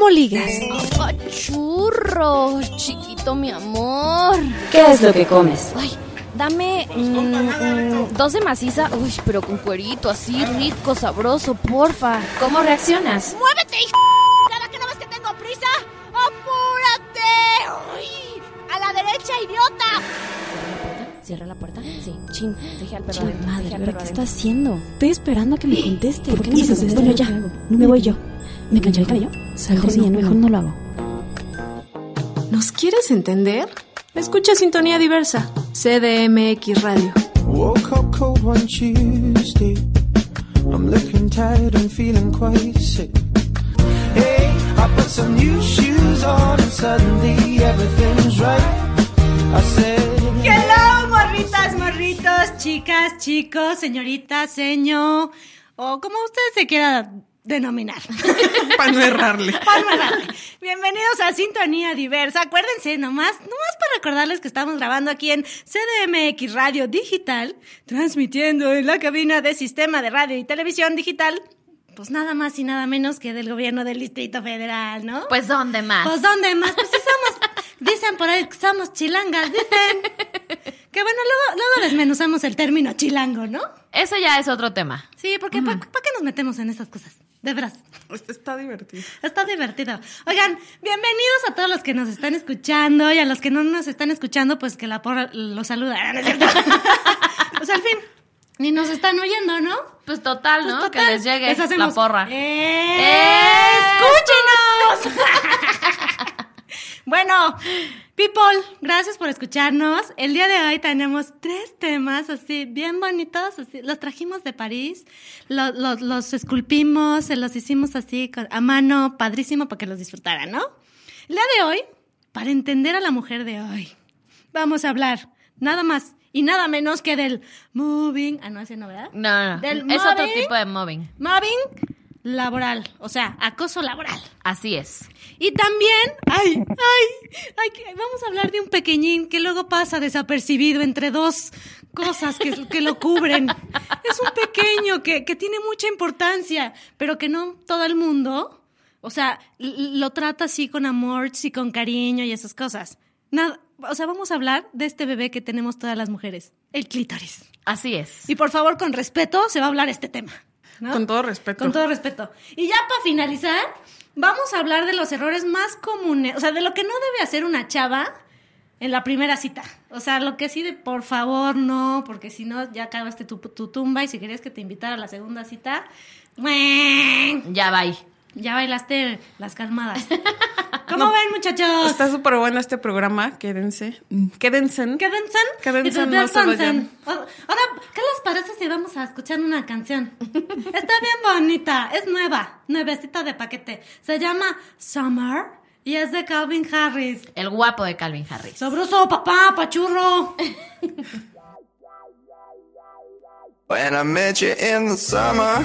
cómo ligas. churros, chiquito mi amor. ¿Qué es lo que comes? Ay, dame mm, mm, dos de maciza, uy, pero con cuerito, así rico, sabroso, porfa. ¿Cómo reaccionas? ¡Muévete, hija! ¿Cada que no ves que tengo prisa? ¡Apúrate! ¡Uy! ¡A la derecha, idiota! ¿Cierra la puerta? Sí. Chin, dejé al perro Chin, adentro, madre, dejé al ¿pero perro qué adentro. está haciendo? Estoy esperando a que me conteste. ¿Por qué no me esto? Bueno, ya. No me voy yo. ¿Me plancharé el cabello? Mejor no lo hago. ¿Nos quieres entender? Escucha Sintonía Diversa, CDMX Radio. Woke up cold one Tuesday. I'm looking tired and feeling quite sick. Hey, I put some new shoes on and suddenly everything's right. I said, Hello, morritas, morritos, chicas, chicos, señoritas, señor, o como usted se quiera denominar. Para no errarle. Palma grande. Bienvenidos a Sintonía Diversa. Acuérdense, nomás, nomás para recordarles que estamos grabando aquí en CDMX Radio Digital, transmitiendo en la cabina de Sistema de Radio y Televisión Digital, pues nada más y nada menos que del gobierno del Distrito Federal, ¿no? Pues, ¿dónde más? Pues ¿dónde más? Pues sí somos, dicen por ahí que somos chilangas, dicen. Que bueno, luego, luego desmenuzamos el término chilango, ¿no? Eso ya es otro tema. Sí, porque ¿para qué nos metemos en esas cosas? De veras. Está divertido. Está divertido. Oigan, bienvenidos a todos los que nos están escuchando y a los que no nos están escuchando, pues que la porra los saluda. ¿no es cierto? pues al fin, ni nos están oyendo, ¿no? Pues total, Pues ¿no? total, que les llegue les hacemos, la porra. ¡Eh! ¡Escúchenos! Bueno, people, gracias por escucharnos. El día de hoy tenemos tres temas así bien bonitos. Así, los trajimos de París, lo- lo- los esculpimos, se los hicimos así a mano, padrísimo para que los disfrutaran, ¿no? El día de hoy, para entender a la mujer de hoy, vamos a hablar nada más y nada menos que del moving. Ah, no, ese no, ¿verdad? No, no, Del es otro tipo de mobbing. Mobbing laboral, o sea, acoso laboral. Así es. Y también, ay, ay, ay, vamos a hablar de un pequeñín que luego pasa desapercibido entre dos cosas que, que lo cubren. Es un pequeño que, que tiene mucha importancia, pero que no todo el mundo, o sea, lo trata así con amor y con cariño y esas cosas. Nada, o sea, vamos a hablar de este bebé que tenemos todas las mujeres, el clítoris. Así es. Y por favor, con respeto, se va a hablar este tema. ¿No? Con todo respeto. Con todo respeto. Y ya para finalizar, vamos a hablar de los errores más comunes, o sea, de lo que no debe hacer una chava en la primera cita. O sea, lo que sí de por favor no, porque si no ya acabaste tu, tu tumba y si querías que te invitara a la segunda cita, ¡mueh! Ya va ahí. Ya bailaste las calmadas. ¿Cómo ven, muchachos? Está súper bueno este programa. Quédense. Quédense. Quédense. Quédense, no se vayan. Ahora, ¿qué les parece si vamos a escuchar una canción? Está bien bonita, es nueva, nuevecita de paquete. Se llama Summer y es de Calvin Harris. El guapo de Calvin Harris. Sabroso, papá, pachurro. When I met you in the summer,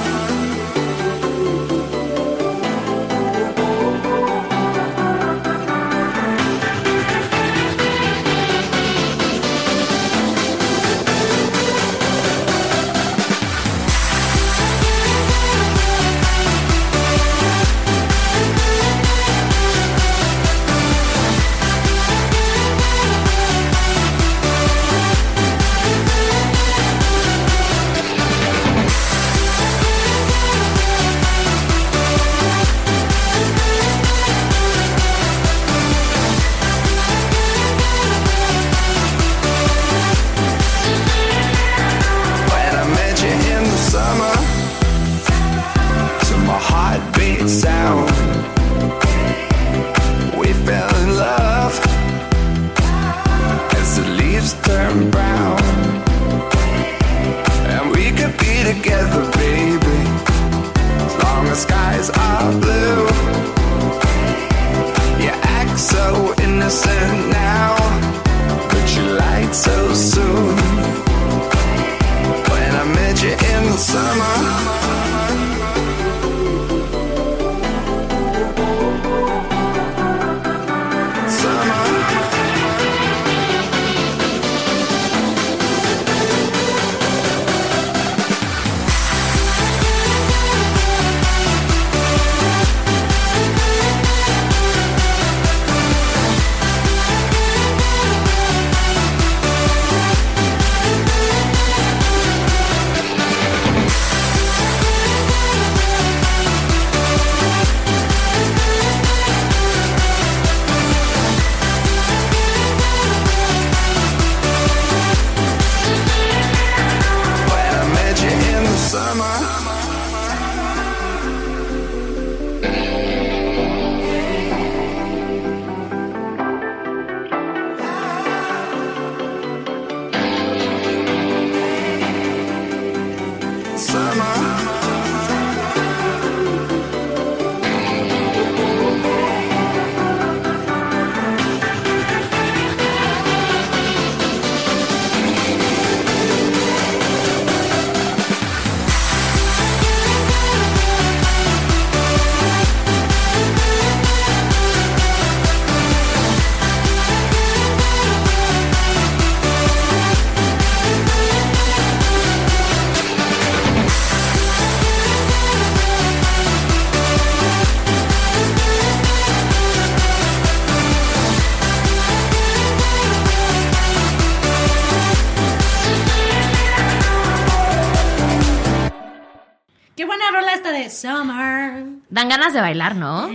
Dan ganas de bailar, ¿no? Vamos,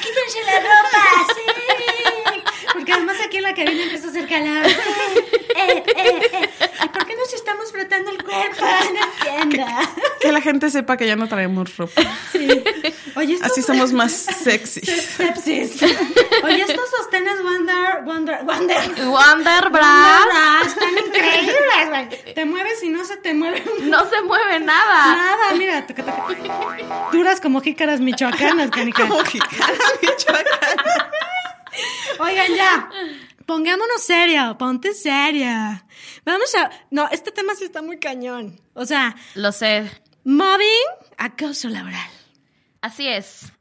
quítense la ropa, sí. Porque además aquí en la cabina empieza a hacer calor. Eh, eh, eh. ¿Y por qué nos estamos frotando el cuerpo? No entiendo. Que la gente sepa que ya no traemos ropa. Sí. Oye, estos... Así somos más sexy. Sepsis. Oye, estos sostenes Wonder, Wonder, Wonder. Wonder Bras. Wonder están increíbles, güey. Te mueves y no se te mueve un- No se mueve nada. Nada, mira. toca, toca. Duras como jícaras michoacanas, canica. Como Michoacán. Oigan, ya. Pongámonos serio, ponte seria. Vamos a. No, este tema sí está muy cañón. O sea, Lo sé. mobbing, acoso laboral. Así es.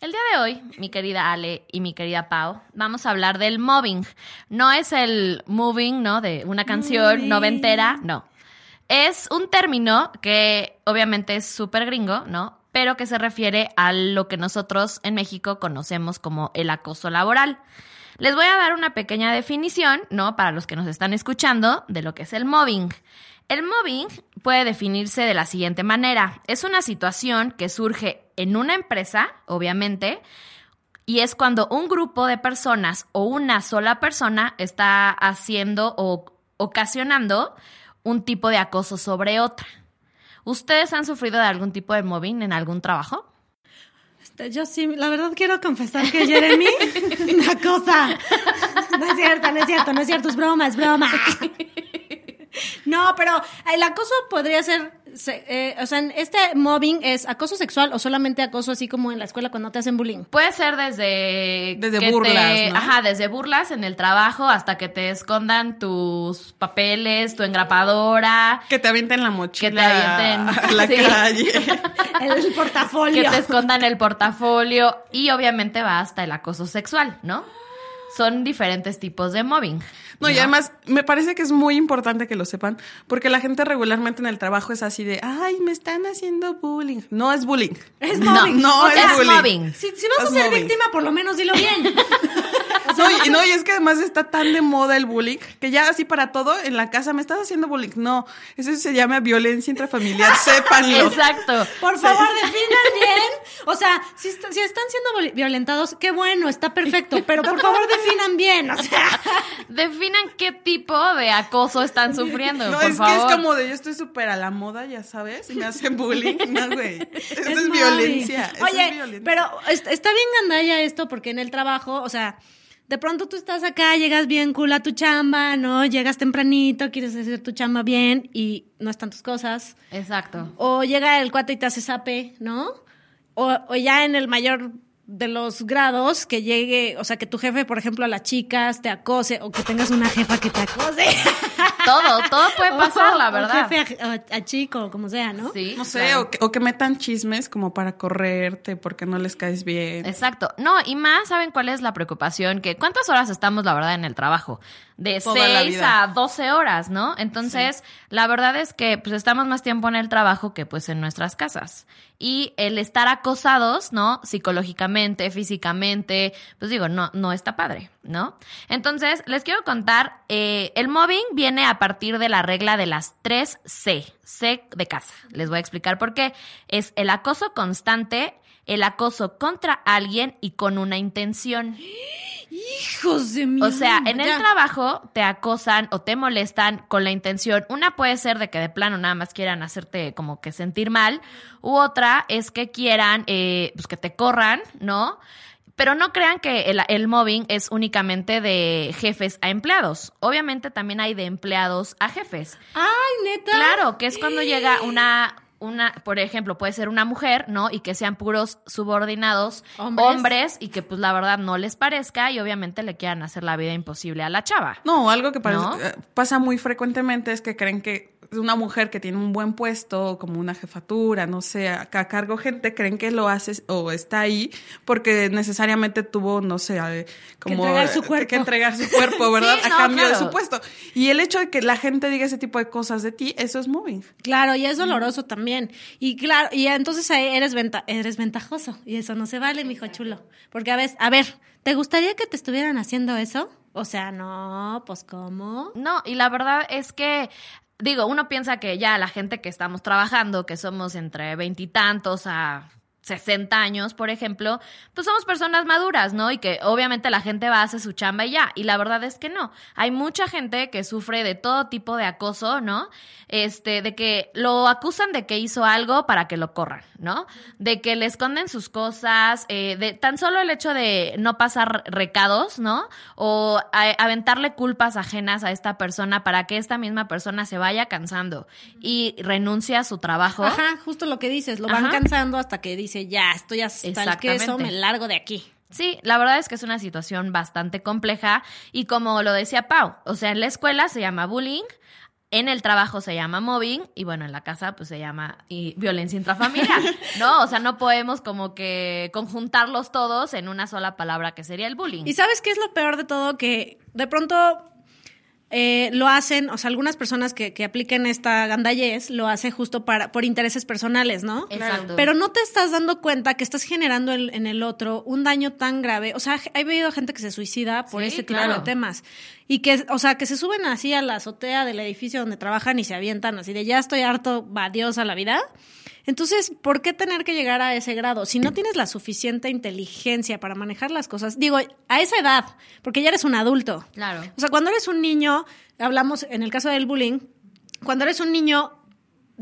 El día de hoy, mi querida Ale y mi querida Pau, vamos a hablar del mobbing. No es el moving, ¿no? De una canción Moving. noventera, no. Es un término que obviamente es súper gringo, ¿no? Pero que se refiere a lo que nosotros en México conocemos como el acoso laboral. Les voy a dar una pequeña definición, ¿no? Para los que nos están escuchando, de lo que es el mobbing. El mobbing puede definirse de la siguiente manera. Es una situación que surge en una empresa, obviamente, y es cuando un grupo de personas o una sola persona está haciendo o ocasionando un tipo de acoso sobre otra. ¿Ustedes han sufrido de algún tipo de mobbing en algún trabajo? Este, Yo sí, la verdad quiero confesar que Jeremy, una cosa. No es cierto, no es cierto, no es cierto, es broma, es broma. No, pero el acoso podría ser, se- eh, o sea, este mobbing es acoso sexual o solamente acoso así como en la escuela cuando te hacen bullying. Puede ser desde... Desde que burlas, te- ¿no? Ajá, desde burlas en el trabajo hasta que te escondan tus papeles, tu engrapadora, Que te avienten la mochila Que te avienten, a la sí. calle. El portafolio. que te escondan el portafolio y obviamente va hasta el acoso sexual, ¿no? Son diferentes tipos de mobbing. No, y además me parece que es muy importante que lo sepan, porque la gente regularmente en el trabajo es así de, ay, me están haciendo bullying. No es bullying. Es No, mobbing. no O es bullying. mobbing. Si, si vas a Es ser mobbing. víctima, por lo menos dilo bien. No y, no, y es que además está tan de moda el bullying que ya así para todo en la casa me estás haciendo bullying. No, eso se llama violencia intrafamiliar, sépanlo. Exacto. Por favor, definan bien. O sea, si, si están siendo violentados, qué bueno, está perfecto. Pero por favor, definan bien. O sea, Definan qué tipo de acoso están sufriendo, No, por es favor. que es como de yo estoy súper a la moda, ya sabes, y me hacen bullying. No, güey. Eso es, violencia. eso Oye, es violencia. pero est- está bien gandalla esto porque en el trabajo, o sea, de pronto tú estás acá, llegas bien cool a tu chamba, ¿no? Llegas tempranito, quieres hacer tu chamba bien y no están tus cosas. Exacto. O llega el cuate y te hace zape, ¿no? O, o ya en el mayor de los grados, que llegue, o sea, que tu jefe, por ejemplo, a las chicas te acose, o que tengas una jefa que te acose. Todo, todo puede pasar, la O verdad. jefe a, a- a chico, como sea, ¿no? Sí, No sé, claro. o, que, o que metan chismes como para correrte porque no les caes bien. Exacto. No, y más, ¿saben cuál es la preocupación? Que cuántas horas estamos, la verdad, en el trabajo? De Toda la 6 vida. a 12 horas, ¿no? Entonces, la verdad es que pues estamos más tiempo en el trabajo que pues en nuestras casas. Y el estar acosados, ¿no? Psicológicamente, físicamente, pues digo, no, no está padre, ¿no? Entonces, les quiero contar, eh, el mobbing viene a partir de la regla de las tres C, C de casa. Les voy a explicar por qué. Es el acoso constante, el acoso contra alguien y con una intención. Hijos de mi O sea, en el trabajo te acosan o te molestan con la intención. Una puede ser de que de plano nada más quieran hacerte como que sentir mal, u otra es que quieran eh, pues que te corran, ¿no? Pero no crean que el, el mobbing es únicamente de jefes a empleados. Obviamente también hay de empleados a jefes. Ay, neta. Claro, que es cuando llega una, una, por ejemplo, puede ser una mujer, ¿no? Y que sean puros subordinados Hombres. hombres, y que pues la verdad no les parezca y obviamente le quieran hacer la vida imposible a la chava. No, algo que parece- ¿No? eh, pasa muy frecuentemente es que creen que una mujer que tiene un buen puesto, como una jefatura, no sé, a, cargo gente, creen que lo hace o está ahí porque necesariamente tuvo, no sé, eh, como entregar su eh, cuerpo. que entregar su cuerpo, ¿verdad? Sí, a no, cambio de su puesto. Y el hecho de que la gente diga ese tipo de cosas de ti, eso es moving. Claro, y es doloroso también. Y claro, y entonces ahí eres, venta eres ventajoso. Y eso no se vale, mijo chulo. Porque a veces, a ver, ¿te gustaría que te estuvieran haciendo eso? O sea, no, pues ¿cómo? No, y la verdad es que digo, uno piensa que ya la gente que estamos trabajando, que somos entre veintitantos a 60 años, por ejemplo, pues somos personas maduras, ¿no? Y que obviamente la gente va a hacer su chamba y ya. Y la verdad es que no. Hay mucha gente que sufre de todo tipo de acoso, ¿no? Este, de que lo acusan de que hizo algo para que lo corran, ¿no? De que le esconden sus cosas, eh, de tan solo el hecho de no pasar recados, ¿no? O a- aventarle culpas ajenas a esta persona para que esta misma persona se vaya cansando y renuncie a su trabajo. Ajá, justo lo que dices, lo van Ajá. cansando hasta que dice, ya, estoy hasta el queso, me largo de aquí. Sí, la verdad es que es una situación bastante compleja y como lo decía Pau, o sea, en la escuela se llama bullying, en el trabajo se llama mobbing y bueno, en la casa pues se llama y, violencia intrafamiliar, ¿no? O sea, no podemos como que conjuntarlos todos en una sola palabra que sería el bullying. ¿Y sabes qué es lo peor de todo? Que de pronto eh, lo hacen, o sea, algunas personas que, que apliquen esta gandallez lo hacen justo para, por intereses personales, ¿no? Exacto. Pero no te estás dando cuenta que estás generando el- en el otro un daño tan grave. O sea, he habido gente que se suicida por Sí, ese tipo claro. de temas. Y que, o sea, que se suben así a la azotea del edificio donde trabajan y se avientan así de ya estoy harto, va Dios a la vida. Entonces, ¿por qué tener que llegar a ese grado? Si no tienes la suficiente inteligencia para manejar las cosas, digo, a esa edad, porque ya eres un adulto. Claro. O sea, cuando eres un niño, hablamos en el caso del bullying, cuando eres un niño,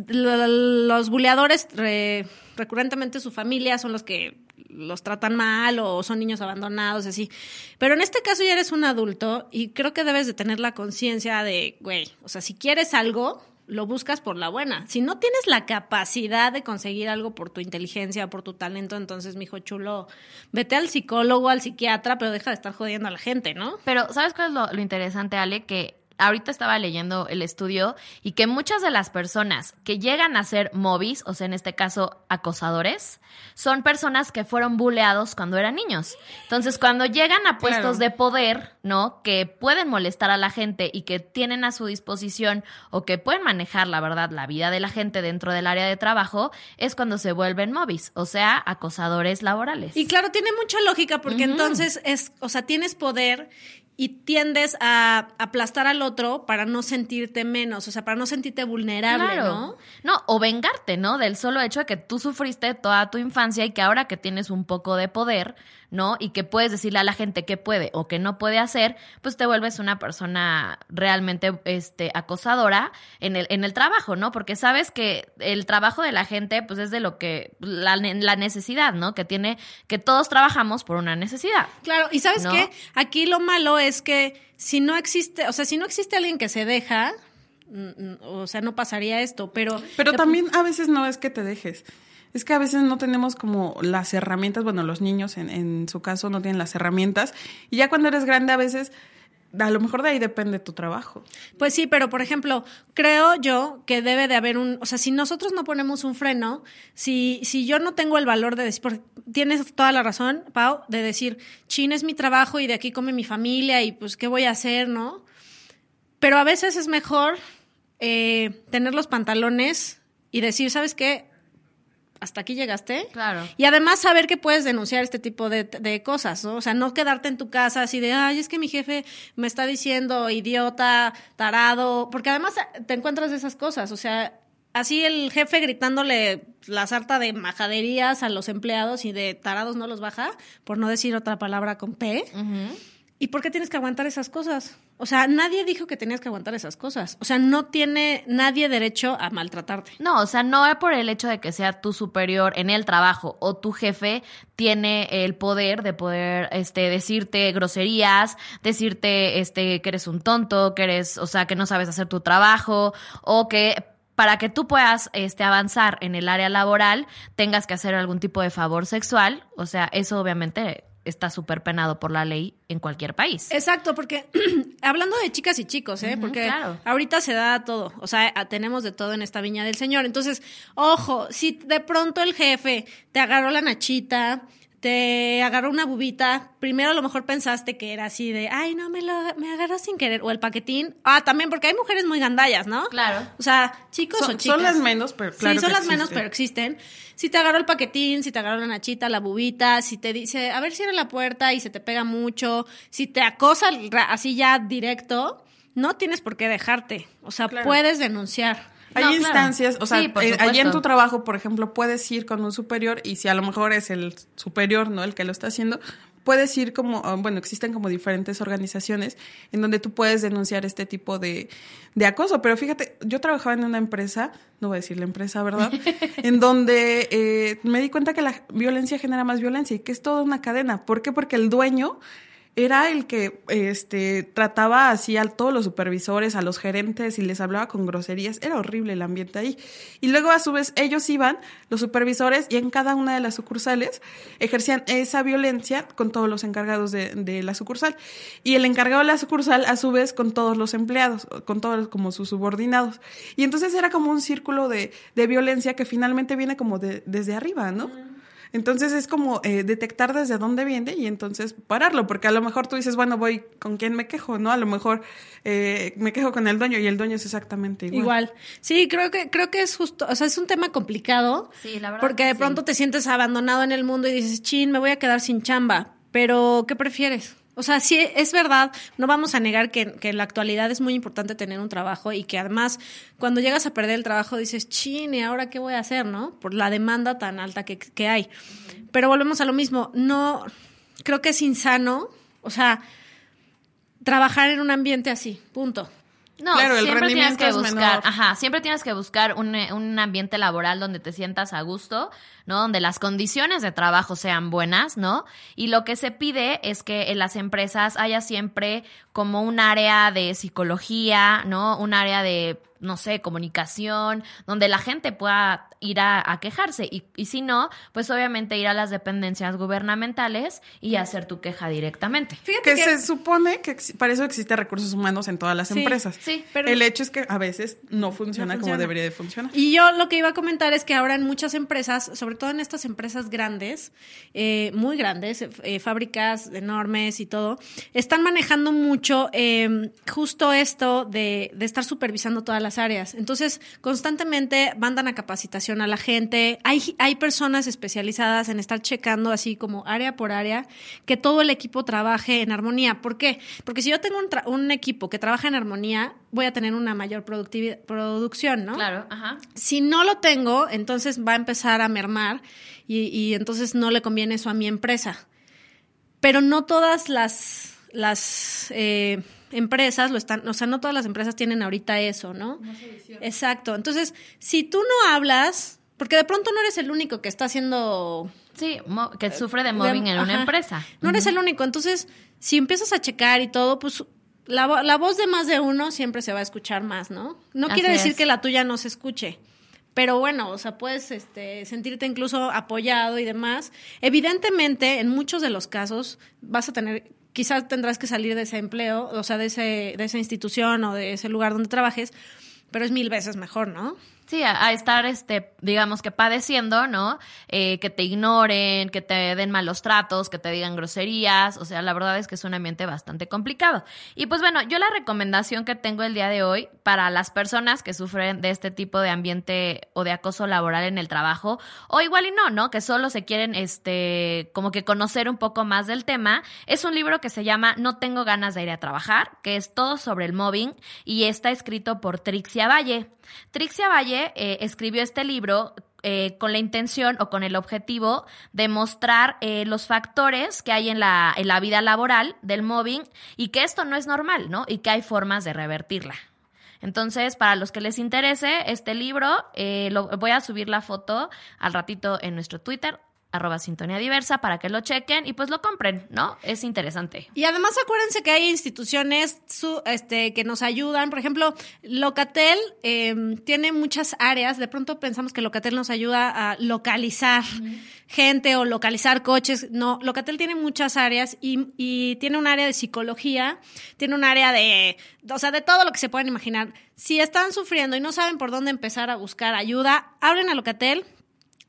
lo- los buleadores re- recurrentemente su familia son los que los tratan mal o son niños abandonados, así. Pero en este caso ya eres un adulto y creo que debes de tener la conciencia de, güey, o sea, si quieres algo, lo buscas por la buena. Si no tienes la capacidad de conseguir algo por tu inteligencia, por tu talento, entonces, mijo chulo, vete al psicólogo, al psiquiatra, pero deja de estar jodiendo a la gente, ¿no? Pero, ¿sabes cuál es lo, lo interesante, Ale? Que ahorita estaba leyendo el estudio y que muchas de las personas que llegan a ser mobis, o sea, en este caso acosadores, son personas que fueron buleados cuando eran niños. Entonces, cuando llegan a puestos Claro. de poder, ¿no? Que pueden molestar a la gente y que tienen a su disposición o que pueden manejar, la verdad, la vida de la gente dentro del área de trabajo, es cuando se vuelven mobis, o sea, acosadores laborales. Y claro, tiene mucha lógica porque entonces es, o sea, tienes poder y tiendes a aplastar al otro para no sentirte menos, o sea, para no sentirte vulnerable, Claro. ¿no? No, o vengarte, ¿no? Del solo hecho de que tú sufriste toda tu infancia y que ahora que tienes un poco de poder, ¿no? Y que puedes decirle a la gente qué puede o qué no puede hacer, pues te vuelves una persona realmente este, acosadora en el, en el trabajo, ¿no? Porque sabes que el trabajo de la gente, pues es de lo que, la, la necesidad, ¿no? Que tiene, que todos trabajamos por una necesidad. Claro, y ¿sabes ¿No? qué? Aquí lo malo es que si no existe, o sea, si no existe alguien que se deja, mm, mm, o sea, no pasaría esto, pero... Pero también a veces no es que te dejes. Es que a veces no tenemos como las herramientas, bueno, los niños en, en su caso no tienen las herramientas. Y ya cuando eres grande a veces, a lo mejor de ahí depende tu trabajo. Pues sí, pero por ejemplo, creo yo que debe de haber un, o sea, si nosotros no ponemos un freno, si, si yo no tengo el valor de decir, tienes toda la razón, Pau, de decir, chin es mi trabajo y de aquí come mi familia y pues qué voy a hacer, ¿no? Pero a veces es mejor eh, tener los pantalones y decir, ¿sabes qué? Hasta aquí llegaste. Claro. Y además saber que puedes denunciar este tipo de, de cosas, ¿no? O sea, no quedarte en tu casa así de, ay, es que mi jefe me está diciendo idiota, tarado, porque además te encuentras de esas cosas, o sea, así el jefe gritándole la sarta de majaderías a los empleados y de tarados no los baja, por no decir otra palabra con P. ¿Y por qué tienes que aguantar esas cosas? O sea, nadie dijo que tenías que aguantar esas cosas. O sea, no tiene nadie derecho a maltratarte. No, o sea, no es por el hecho de que sea tu superior en el trabajo o tu jefe tiene el poder de poder este decirte groserías, decirte este que eres un tonto, que eres, o sea, que no sabes hacer tu trabajo o que para que tú puedas este avanzar en el área laboral tengas que hacer algún tipo de favor sexual, o sea, eso obviamente está súper penado por la ley en cualquier país. Exacto, porque hablando de chicas y chicos, ¿eh? Porque claro. ahorita se da todo, o sea, tenemos de todo en esta viña del Señor. Entonces, ojo, si de pronto el jefe te agarró la nachita, te agarró una bubita, primero a lo mejor pensaste que era así de, ay, no, me lo me agarró sin querer, o el paquetín. Ah, también, porque hay mujeres muy gandallas, ¿no? Claro. O sea, chicos Son- o chicas. son las menos, pero claro Sí, son que las menos, existen. pero existen. Si te agarró el paquetín, si te agarró la nachita, la bubita, si te dice, a ver, cierra la puerta y se te pega mucho, si te acosa así ya directo, no tienes por qué dejarte. O sea, Claro. puedes denunciar. Hay No, claro. instancias, o sea, Sí, eh, allí en tu trabajo, por ejemplo, puedes ir con un superior y si a lo mejor es el superior, ¿no? El que lo está haciendo, puedes ir como, ah, bueno, existen como diferentes organizaciones en donde tú puedes denunciar este tipo de, de acoso. Pero fíjate, yo trabajaba en una empresa, no voy a decir la empresa, ¿verdad? en donde eh, me di cuenta que la violencia genera más violencia y que es toda una cadena. ¿Por qué? Porque el dueño era el que este, trataba así a todos los supervisores, a los gerentes y les hablaba con groserías. Era horrible el ambiente ahí. Y luego a su vez ellos iban, los supervisores, y en cada una de las sucursales ejercían esa violencia con todos los encargados de, de la sucursal. Y el encargado de la sucursal a su vez con todos los empleados, con todos como sus subordinados. Y entonces era como un círculo de, de violencia que finalmente viene como de, desde arriba, ¿no? Entonces es como eh, detectar desde dónde viene y entonces pararlo, porque a lo mejor tú dices, bueno, voy con quién me quejo, ¿no? A lo mejor eh, me quejo con el dueño y el dueño es exactamente igual. Igual. Sí, creo que, creo que es justo, o sea, es un tema complicado. Sí, la verdad Porque que de sí. pronto te sientes abandonado en el mundo y dices, chin, me voy a quedar sin chamba. Pero, ¿qué prefieres? O sea, sí, es verdad, no vamos a negar que, que en la actualidad es muy importante tener un trabajo y que además cuando llegas a perder el trabajo dices, chin, ¿y ahora qué voy a hacer, no? Por la demanda tan alta que, que hay. Pero volvemos a lo mismo, no, creo que es insano, o sea, trabajar en un ambiente así, punto. No, Claro, el siempre tienes rendimiento que es buscar, menor. ajá, siempre tienes que buscar un, un ambiente laboral donde te sientas a gusto, ¿no? Donde las condiciones de trabajo sean buenas, ¿no? Y lo que se pide es que en las empresas haya siempre como un área de psicología, ¿no? Un área de, no sé, comunicación, donde la gente pueda ir a, a quejarse. Y, y si no, pues obviamente ir a las dependencias gubernamentales y hacer tu queja directamente. Fíjate Que se supone que para eso existe recursos humanos en todas las Sí, empresas. sí, pero- el hecho es que a veces no funciona, No como debería de funcionar. Y yo lo que iba a comentar es que ahora en muchas empresas, sobre todo en estas empresas grandes, eh, muy grandes, eh, fábricas enormes y todo, están manejando mucho eh, justo esto de, de estar supervisando todas las áreas. Entonces, constantemente mandan a capacitación a la gente. Hay, hay personas especializadas en estar checando así como área por área que todo el equipo trabaje en armonía. ¿Por qué? Porque si yo tengo un equipo que trabaja en armonía, voy a tener una mayor productividad, producción, ¿no? Claro, ajá. Si no lo tengo, entonces va a empezar a mermar y, y entonces no le conviene eso a mi empresa. Pero no todas las, las eh, empresas lo están, o sea, no todas las empresas tienen ahorita eso, ¿no? Exacto. Entonces, si tú no hablas, porque de pronto no eres el único que está haciendo Sí, mo- que sufre de mobbing en una empresa. No eres el único. Entonces, si empiezas a checar y todo, pues la, la voz de más de uno siempre se va a escuchar más, ¿no? No Así quiere decir es. que la tuya no se escuche. Pero bueno, o sea, puedes este, sentirte incluso apoyado y demás. Evidentemente, en muchos de los casos vas a tener, quizás tendrás que salir de ese empleo, o sea, de, ese, de esa institución o de ese lugar donde trabajes, pero es mil veces mejor, ¿no? Sí, a, estar, este, digamos que padeciendo, ¿no? Eh, que te ignoren, que te den malos tratos, que te digan groserías. O sea, la verdad es que es un ambiente bastante complicado. Y pues bueno, yo la recomendación que tengo el día de hoy para las personas que sufren de este tipo de ambiente o de acoso laboral en el trabajo, o igual y no, ¿no? Que solo se quieren, este, como que conocer un poco más del tema, es un libro que se llama No tengo ganas de ir a trabajar, que es todo sobre el mobbing y está escrito por Trixia Valle. Trixia Valle eh, escribió este libro eh, con la intención o con el objetivo de mostrar eh, los factores que hay en la, en la vida laboral del mobbing y que esto no es normal, ¿no? Y que hay formas de revertirla. Entonces, para los que les interese este libro, lo, voy a subir la foto al ratito en nuestro Twitter, arroba sintonía diversa, para que lo chequen y pues lo compren, ¿no? Es interesante. Y además acuérdense que hay instituciones su- este, que nos ayudan. Por ejemplo, Locatel eh, tiene muchas áreas. De pronto pensamos que Locatel nos ayuda a localizar gente o localizar coches. No, Locatel tiene muchas áreas y, y tiene un área de psicología, tiene un área de, o sea, de todo lo que se puedan imaginar. Si están sufriendo y no saben por dónde empezar a buscar ayuda, hablen a Locatel,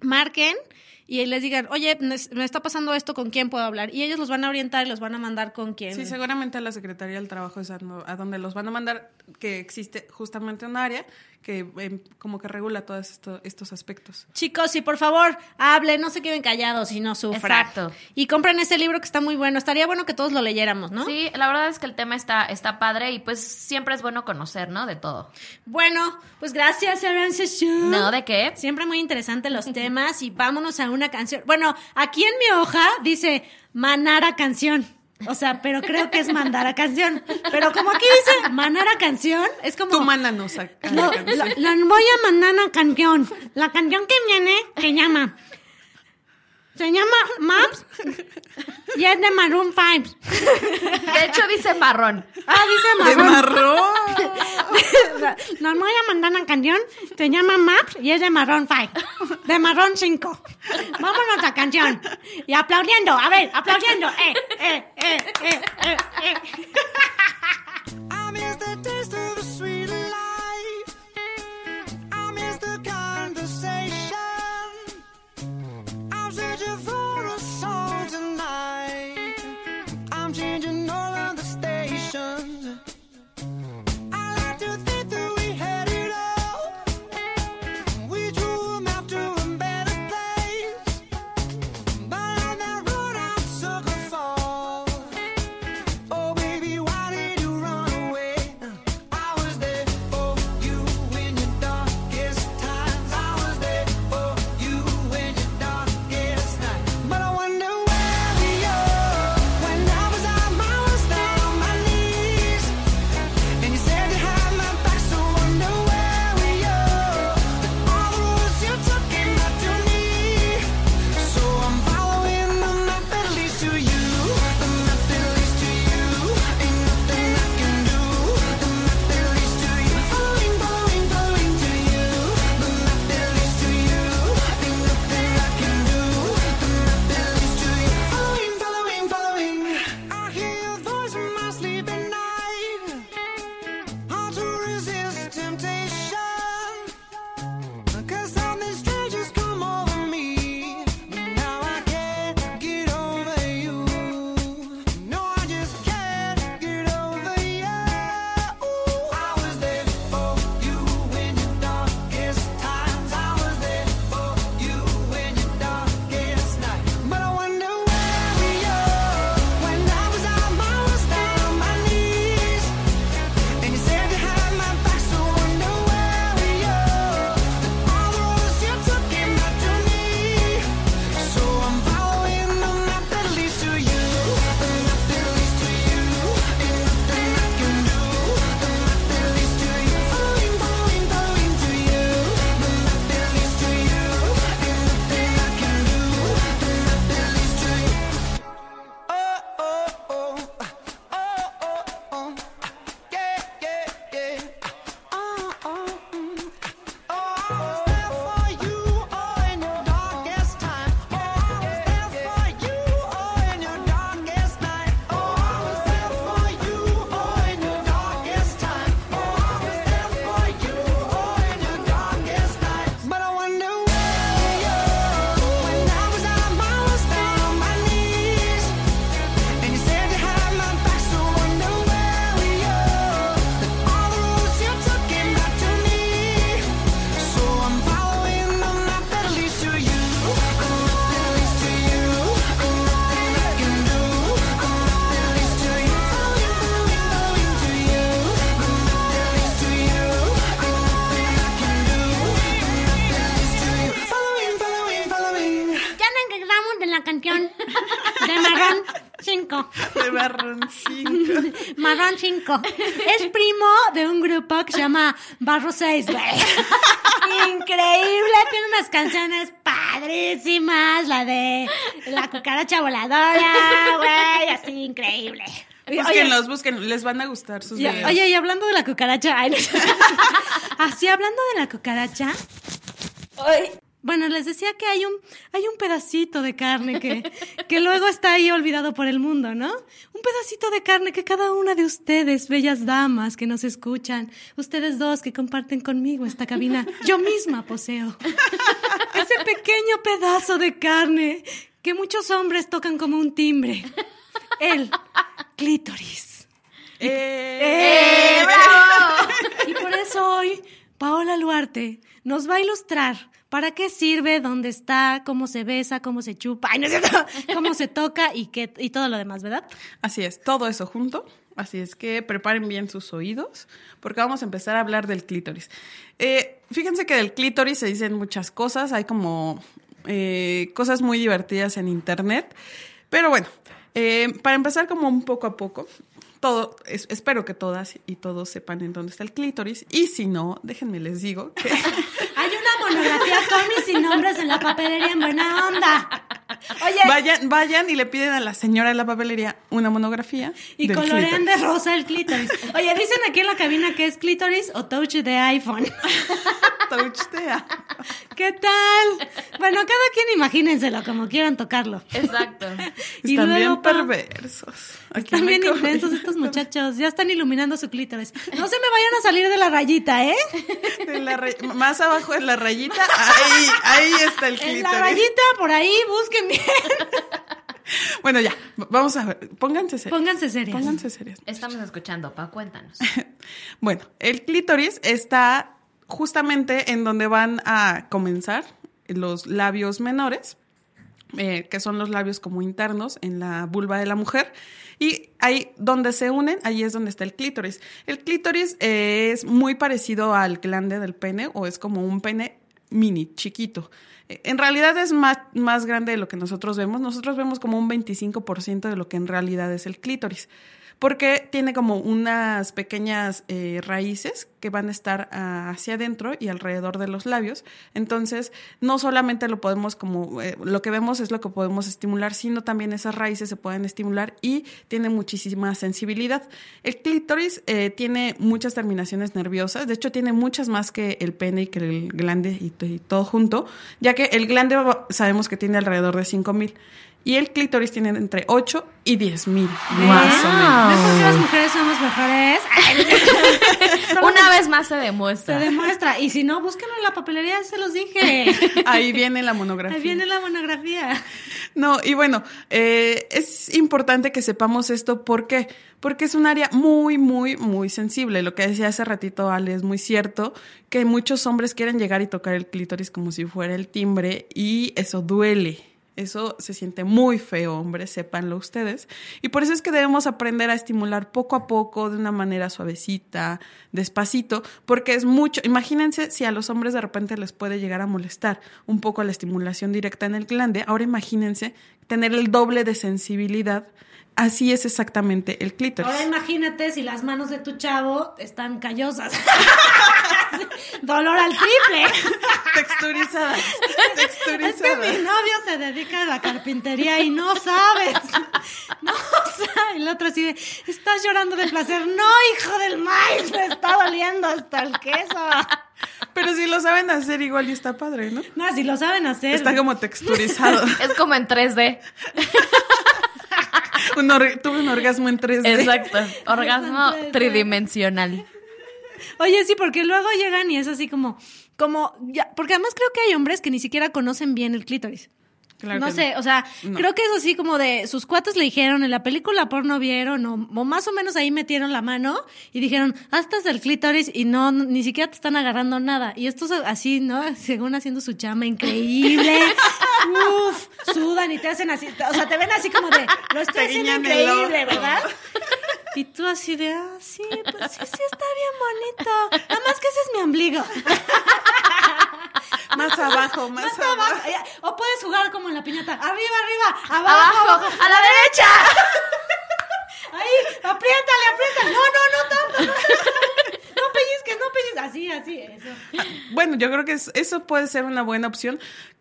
marquen y les digan, oye, me está pasando esto, ¿con quién puedo hablar? Y ellos los van a orientar y los van a mandar con quién. Sí, seguramente a la Secretaría del Trabajo es a donde los van a mandar, que existe justamente un área que em, como que regula todos esto- estos aspectos. Chicos, sí, por favor, hablen, no se queden callados y no sufran. Exacto. Y compren ese libro que está muy bueno. Estaría bueno que todos lo leyéramos, ¿no? Sí, la verdad es que el tema está, está padre y pues siempre es bueno conocer, ¿no? De todo. Bueno, pues gracias, Arancesu. No, ¿de qué? Siempre muy interesantes los temas y vámonos a una canción. Bueno, aquí en mi hoja dice Manara canción. O sea, pero creo que es Mandara canción. Pero como aquí dice Manara canción, es como... Tú mándanos a, a la voy a mandar una canción. La canción que viene se llama. Se llama Maps y es de Maroon 5. De hecho dice marrón. Ah, dice ¡De Maroon. marrón! Nos voy a mandar una canción. Se llama Maps y es de Maroon 5. De Maroon 5. Vámonos a canción. Y aplaudiendo. A ver, aplaudiendo. Eh, eh, eh, eh, eh, eh. 5. Es primo de un grupo que se llama Barro 6, güey. Increíble, tiene unas canciones padrísimas, la de la cucaracha voladora, güey, así increíble. Búsquenlos, búsquenlos. Les van a gustar sus Y- videos. oye, y hablando de la cucaracha, ay, así hablando de la cucaracha, Bueno, les decía que hay un, hay un pedacito de carne que, que luego está ahí olvidado por el mundo, ¿no? Un pedacito de carne que cada una de ustedes, bellas damas que nos escuchan, ustedes dos que comparten conmigo esta cabina, yo misma poseo. Ese pequeño pedazo de carne que muchos hombres tocan como un timbre. El clítoris. ¡Eh! Y por eso hoy Paola Luarte nos va a ilustrar para qué sirve, dónde está, cómo se besa, cómo se chupa, ay, no es cierto, cómo se toca y, qué, y todo lo demás, ¿verdad? Así es, todo eso junto. Así es que preparen bien sus oídos porque vamos a empezar a hablar del clítoris. Eh, fíjense que del clítoris se dicen muchas cosas, hay como eh, cosas muy divertidas en internet, pero bueno, eh, para empezar como un poco a poco, todo, es- espero que todas y todos sepan en dónde está el clítoris. Y si no, déjenme les digo que Monografía con y sin nombres en la papelería en buena onda. Oye, vayan, vayan y le piden a la señora de la papelería una monografía y del colorean clítoris. de rosa el clítoris. Oye, dicen aquí en la cabina que es clítoris o touch de iPhone. Touchtea. ¿Qué tal? Bueno, cada quien imagínenselo como quieran tocarlo. Exacto. Y Están bien luego, pa- perversos. Aquí Están bien intensos estos muchachos, ya están iluminando su clítoris. No se me vayan a salir de la rayita, ¿eh? De la ray- más abajo de la rayita, ahí, ahí está el En clítoris. la rayita, por ahí, busquen bien. Bueno, ya, vamos a ver. Pónganse serios. Pónganse serias. Pónganse serios. Estamos escuchando, Pa, cuéntanos. Bueno, el clítoris está justamente en donde van a comenzar los labios menores, eh, que son los labios como internos en la vulva de la mujer. Y ahí donde se unen, ahí es donde está el clítoris. El clítoris eh, es muy parecido al glande del pene o es como un pene mini, chiquito. Eh, En realidad es más, más grande de lo que nosotros vemos. Nosotros vemos como un 25% de lo que en realidad es el clítoris. Porque tiene como unas pequeñas eh, raíces que van a estar ah, hacia adentro y alrededor de los labios. Entonces, no solamente lo podemos como, eh, lo que vemos es lo que podemos estimular, sino también esas raíces se pueden estimular y tiene muchísima sensibilidad. El clítoris eh, tiene muchas terminaciones nerviosas, de hecho tiene muchas más que el pene y que el glande y, to- y todo junto, ya que el glande sabemos que tiene alrededor de 5000 y el clítoris tiene entre 8 y 10000 más o menos. ¿Ves por qué las mujeres somos mejores? Una vez más se Se demuestra. demuestra. Y si no, búsquenlo en la papelería, se los dije. Ahí viene la monografía. Ahí viene la monografía. No, y bueno, eh, es importante que sepamos esto. ¿Por qué? Porque es un área muy, muy, muy sensible. Lo que decía hace ratito Ale es muy cierto, que muchos hombres quieren llegar y tocar el clítoris como si fuera el timbre y eso duele. Eso se siente muy feo, hombres, sépanlo ustedes. Y por eso es que debemos aprender a estimular poco a poco, de una manera suavecita, despacito, porque es mucho. Imagínense si a los hombres de repente les puede llegar a molestar un poco la estimulación directa en el glande. Ahora imagínense tener el doble de sensibilidad. Así es exactamente el clítoris. Ahora imagínate si las manos de tu chavo están callosas. Dolor al triple. Texturizada. Es que Texturizada. mi novio se dedica a la carpintería y no sabes. No sabes. El otro así de, estás llorando de placer. No, hijo del maíz, me está doliendo hasta el queso. Pero si lo saben hacer igual y está padre, ¿no? No, si lo saben hacer. Está como texturizado. Es como en 3D. Un tuve un orgasmo en 3D. Exacto. Orgasmo tridimensional. Oye, sí, porque luego llegan y es así como, como, ya, porque además creo que hay hombres que ni siquiera conocen bien el clítoris. Claro no sé, no. o sea, No. creo que es así como de sus cuates le dijeron en la película porno vieron o, o más o menos ahí metieron la mano y dijeron, hasta el clítoris y no, ni siquiera te están agarrando nada. Y estos así, ¿no? Según haciendo su chama increíble. Uf, sudan y te hacen así, o sea, te ven así como de, lo estoy haciendo increíble. ¿verdad? Y tú así de, ah, sí, pues sí, sí está bien bonito. Nada más que ese es mi ombligo. Más abajo, más, Más abajo. O puedes jugar como en la piñata. Arriba, arriba, abajo, Abajo, abajo. a la derecha. Ahí, apriétale, apriétale. No, no, no tanto, no tanto. No pellizques, no pellizques. Así, así, eso. Bueno, yo creo que es- eso puede ser una buena opción.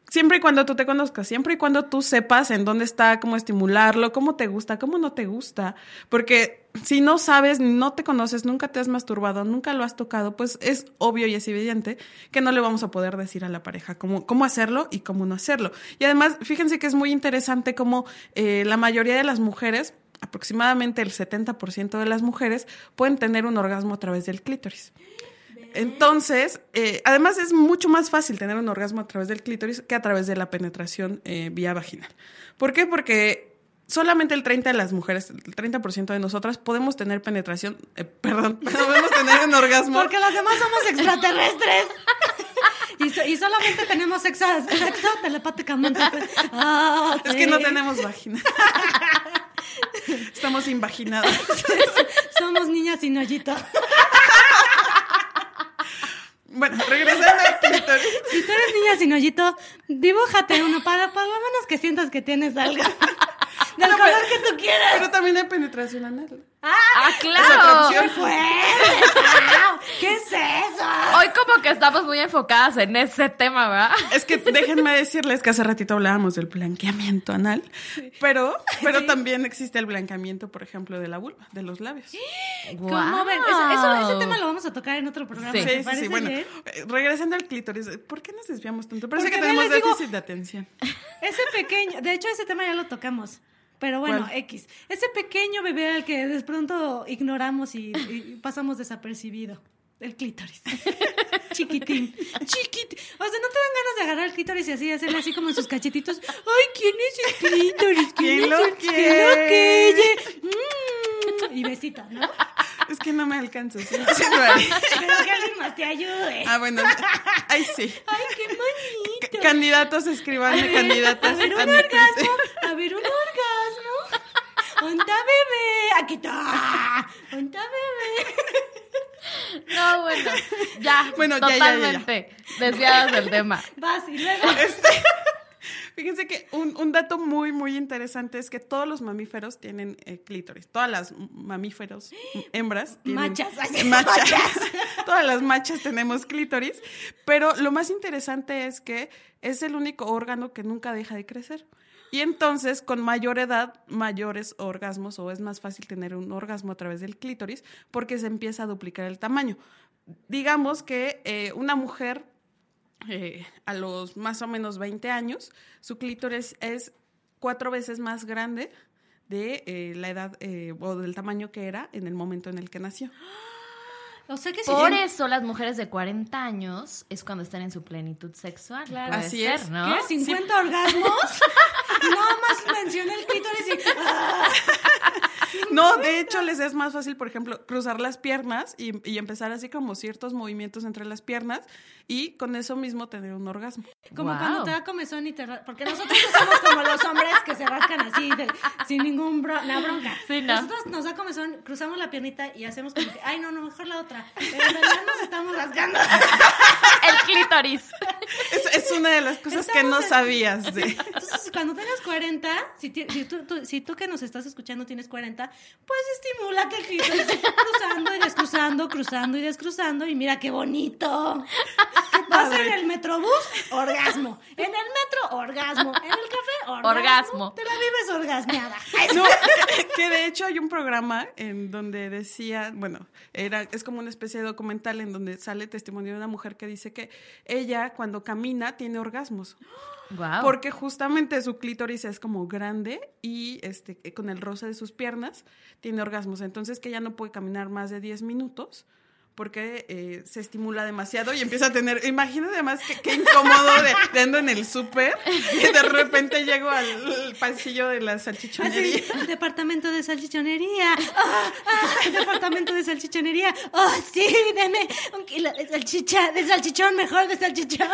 Siempre y cuando tú te conozcas, siempre y cuando tú sepas en dónde está, cómo estimularlo, cómo te gusta, cómo no te gusta. Porque si no sabes, no te conoces, nunca te has masturbado, nunca lo has tocado, pues es obvio y es evidente que no le vamos a poder decir a la pareja cómo, cómo hacerlo y cómo no hacerlo. Y además, fíjense que es muy interesante cómo eh, la mayoría de las mujeres, aproximadamente el 70% de las mujeres, pueden tener un orgasmo a través del clítoris. Entonces, eh, además es mucho más fácil tener un orgasmo a través del clítoris que a través de la penetración eh, vía vaginal. ¿Por qué? Porque solamente el 30% de las mujeres, el 30% de nosotras podemos tener penetración, eh, perdón, podemos tener un orgasmo. Porque los demás somos extraterrestres. Y, so- y solamente tenemos sexo, sexo telepáticamente. Ah, Es sí. que no tenemos vagina. Estamos invaginadas. Somos niñas sin hoyito. Bueno, regresando al clítoris. Si tú eres niña sin hoyito, dibújate uno para por lo menos que sientas que tienes algo. Del No, color pero- que tú quieras. Pero también hay penetración anal. Ah, otra claro. opción. ¡Wow! ¿Qué es eso? Hoy como que estamos muy enfocadas en ese tema, ¿verdad? Es que déjenme decirles que hace ratito hablábamos del blanqueamiento anal, pero, pero también existe el blanqueamiento, por ejemplo, de la vulva, de los labios. ¿Cómo ven? Eso, eso- ese tema lo vamos a tocar en otro programa. Sí. ¿te Sí, sí, parece sí. Bueno, bien? eh, regresando al clítoris, ¿por qué nos desviamos tanto? Parece Porque que tenemos digo- déficit de atención. Ese pequeño, de hecho ese tema ya lo tocamos. Pero bueno, ¿Cuál? X. Ese pequeño bebé al que de pronto ignoramos y, y pasamos desapercibido. El clítoris. Chiquitín. Chiquitín. O sea, ¿no te dan ganas de agarrar el clítoris y así hacerle así como en sus cachetitos? Ay, ¿quién es el clítoris? ¿Quién es lo el- quiere? ¿Quién lo quiere? Mm. Y besito, ¿no? Es que no me alcanzo. Sí, sí lo haré. Pero que alguien más te ayude. Ah, bueno, ahí sí. Ay, qué bonito. C- Candidatos, escribanme, candidatas. A ver, un orgasmo. A ver, un orgasmo. ¿Onta bebé? Aquí está. ¿Onta bebé? No, bueno, ya, Bueno, ya, ya, ya, ya. totalmente desviadas del tema. Vas y luego. Este, fíjense que un, un dato muy, muy interesante es que todos los mamíferos tienen eh, clítoris. Todas las mamíferos, hembras. Tienen, Machas, así, Machas. machas. todas las machas tenemos clítoris. Pero lo más interesante es que es el único órgano que nunca deja de crecer. Y entonces, con mayor edad, mayores orgasmos, o es más fácil tener un orgasmo a través del clítoris, porque se empieza a duplicar el tamaño. Digamos que eh, una mujer eh, a los más o menos 20 años, su clítoris es cuatro veces más grande de eh, la edad eh, o del tamaño que era en el momento en el que nació. O sea que si Por eso las mujeres de 40 años es cuando están en su plenitud sexual. Claro. Así ser, es. ¿no? ¿Qué? ¿50 orgasmos? Nada más mencioné el clítoris y... ¡ah! No, de hecho les es más fácil, por ejemplo, cruzar las piernas y, y empezar así como ciertos movimientos entre las piernas y con eso mismo tener un orgasmo. Como Wow. cuando te da comezón y te... Porque nosotros no somos como los hombres que se rascan así, de- sin ningún bro- la bronca. Sí, no. Nosotros nos da comezón, cruzamos la piernita y hacemos como que, ay, no, no, mejor la otra. Pero en realidad nos estamos rascando. El clítoris. Es, es una de las cosas que no en- sabías de... Entonces, cuando tengas 40, si, ti- si, tú, tú- si tú que nos estás escuchando tienes 40, pues estimúlate el clítoris cruzando y descruzando, cruzando y descruzando y mira qué bonito. Vas en el metrobús, orgasmo. En el metro, orgasmo. En el café, orgasmo. Orgasmo. Te la vives orgasmeada. No, que de hecho hay un programa en donde decía, bueno, era, es como una especie de documental en donde sale testimonio de una mujer que dice que ella cuando camina tiene orgasmos. Wow. Porque justamente su clítoris es como grande y este, con el roce de sus piernas tiene orgasmos. Entonces que ella no puede caminar más de 10 minutos porque eh, se estimula demasiado y empieza a tener, imagínate además que, qué incómodo de, de ando en el súper y de repente llego al, al pasillo de la salchichonería. Así, departamento de salchichonería. Ah, departamento de salchichonería. Oh, sí, deme un kilo de salchicha, de salchichón, mejor de salchichón.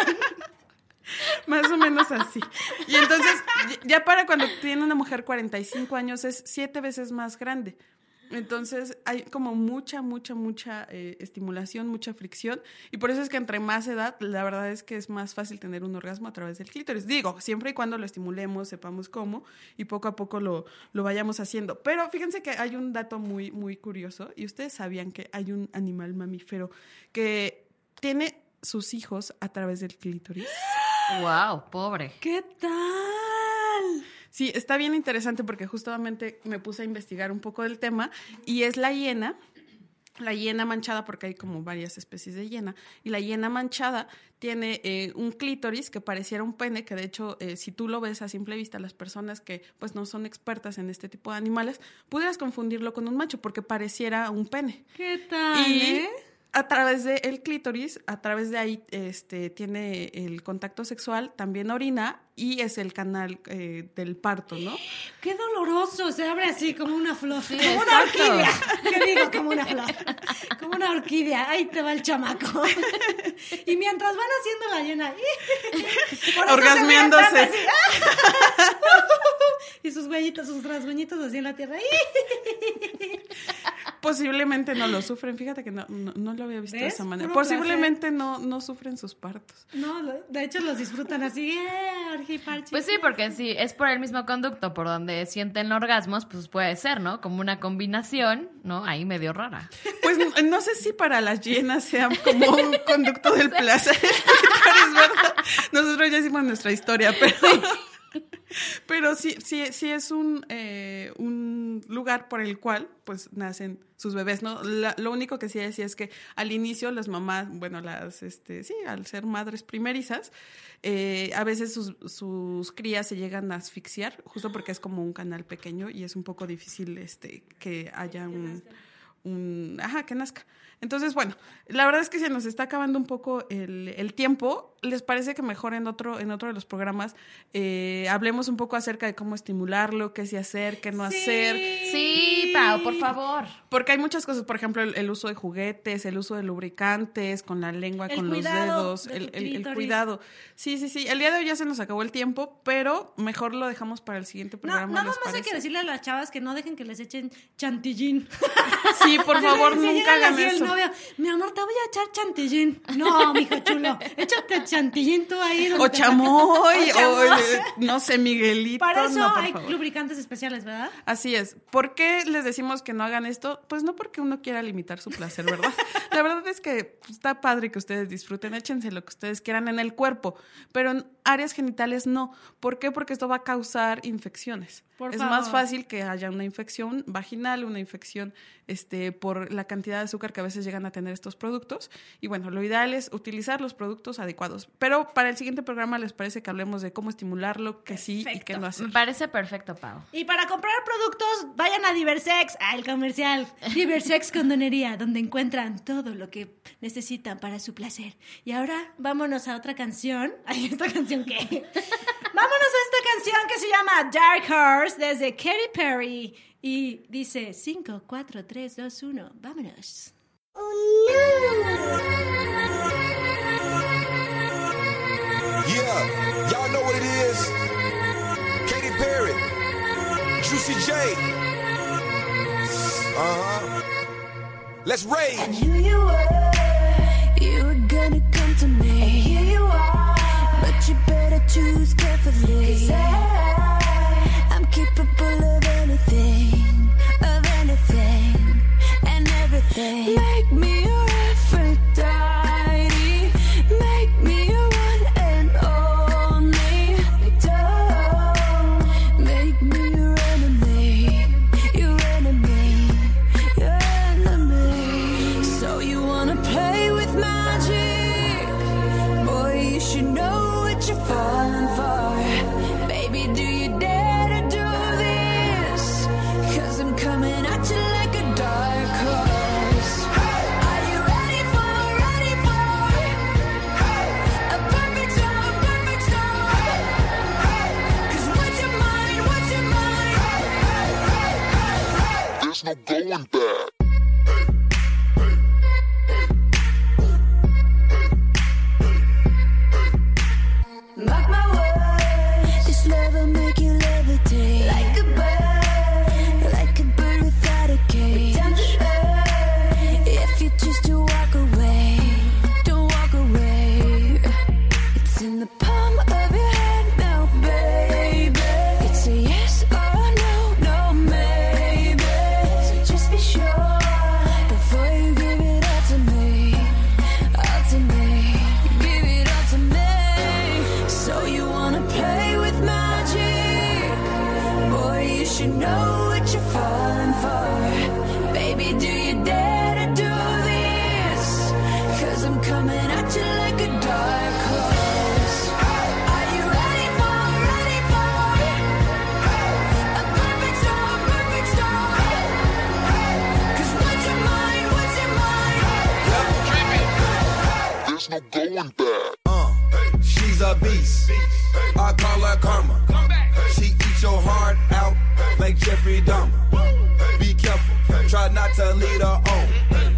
Más o menos así. Y entonces, ya para cuando tiene una mujer 45 años, es siete veces más grande. Entonces, hay como mucha, mucha, mucha eh, estimulación, mucha fricción. Y por eso es que entre más edad, la verdad es que es más fácil tener un orgasmo a través del clítoris. Digo, siempre y cuando lo estimulemos, sepamos cómo, y poco a poco lo, lo vayamos haciendo. Pero fíjense que hay un dato muy, muy curioso. Y ustedes sabían que hay un animal mamífero que tiene sus hijos a través del clítoris. Wow, pobre. ¿Qué tal? Sí, está bien interesante porque justamente me puse a investigar un poco del tema y es la hiena. La hiena manchada, porque hay como varias especies de hiena, y la hiena manchada tiene eh, un clítoris que pareciera un pene, que de hecho, eh, si tú lo ves a simple vista, las personas que pues no son expertas en este tipo de animales, pudieras confundirlo con un macho porque pareciera un pene. ¿Qué tal? Y eh? A través del clítoris, a través de ahí este, tiene el contacto sexual, también orina y es el canal eh, del parto, ¿no? Qué doloroso, se abre así como una flor. Sí, como una orquídea. ¿Qué digo? Como una flor. Como una orquídea. Ahí te va el chamaco. Y mientras van haciendo la llena. Orgasmeándose. Y sus huellitos, sus rasguñitos así en la tierra. Posiblemente no lo sufren, fíjate que no, no, no lo había visto de esa manera. Puro Posiblemente no, no sufren sus partos. No, de hecho los disfrutan así. ¡Eh, Pues sí, porque si es por el mismo conducto por donde sienten orgasmos, pues puede ser, ¿no? Como una combinación, ¿no? Ahí medio rara. Pues no, no sé si para las hienas sea como un conducto del placer. es verdad. Nosotros ya hicimos nuestra historia, pero... Pero sí, sí, sí es un, eh, un lugar por el cual pues nacen sus bebés, ¿no? La- lo único que sí decía es que al inicio las mamás, bueno, las, este, sí, al ser madres primerizas, eh, a veces sus, sus crías se llegan a asfixiar, justo porque es como un canal pequeño y es un poco difícil este, que haya un, un, ajá, que nazca. Entonces, bueno, la verdad es que se nos está acabando un poco el, el tiempo. ¿Les parece que mejor en otro, en otro de los programas eh, hablemos un poco acerca de cómo estimularlo, qué sí hacer, qué no hacer? Sí, Pau, por favor. Porque hay muchas cosas, por ejemplo, el, el uso de juguetes, el uso de lubricantes, con la lengua, El con los dedos, de el, cuidado. Sí, sí, sí. El día de hoy ya se nos acabó el tiempo, pero mejor lo dejamos para el siguiente No, programa. nada ¿les más hay que decirle a las chavas que no dejen que les echen chantillín. Sí, por favor, nunca hagan el eso. novio, mi amor, te voy a echar chantillín. No, mijo chulo, échate chantillín tú ahí. donde O chamoy, O chamoy. o no sé, Miguelito. Para eso no, por hay favor. lubricantes especiales, ¿verdad? Así es. ¿Por qué les decimos que no hagan esto? Pues no porque uno quiera limitar su placer, ¿verdad? La verdad es que pues, está padre que ustedes disfruten, échense lo que ustedes quieran en el cuerpo, pero áreas genitales no. ¿Por qué? Porque esto va a causar infecciones. Por es favor. más fácil que haya una infección vaginal, una infección este, por la cantidad de azúcar que a veces llegan a tener estos productos. Y bueno, lo ideal es utilizar los productos adecuados. Pero para el siguiente programa les parece que hablemos de cómo estimularlo, que sí y que no hacer. Me parece perfecto, Pau. Y para comprar productos, vayan a Diversex, al comercial. Diversex Condonería, donde encuentran todo lo que necesitan para su placer. Y ahora vámonos a otra canción. Ay, ¿esta canción qué? vámonos a esta canción que se llama Dark Horse desde Katy Perry. Y dice 5, 4, 3, 2, 1. Vámonos. Yeah, y'all know what it is. Katy Perry, Juicy J. Uh huh. Let's rage. knew you were, you going back. Uh, she's a beast. I call her karma. She eats your heart out like Jeffrey Dahmer. Be careful, try not to lead her on.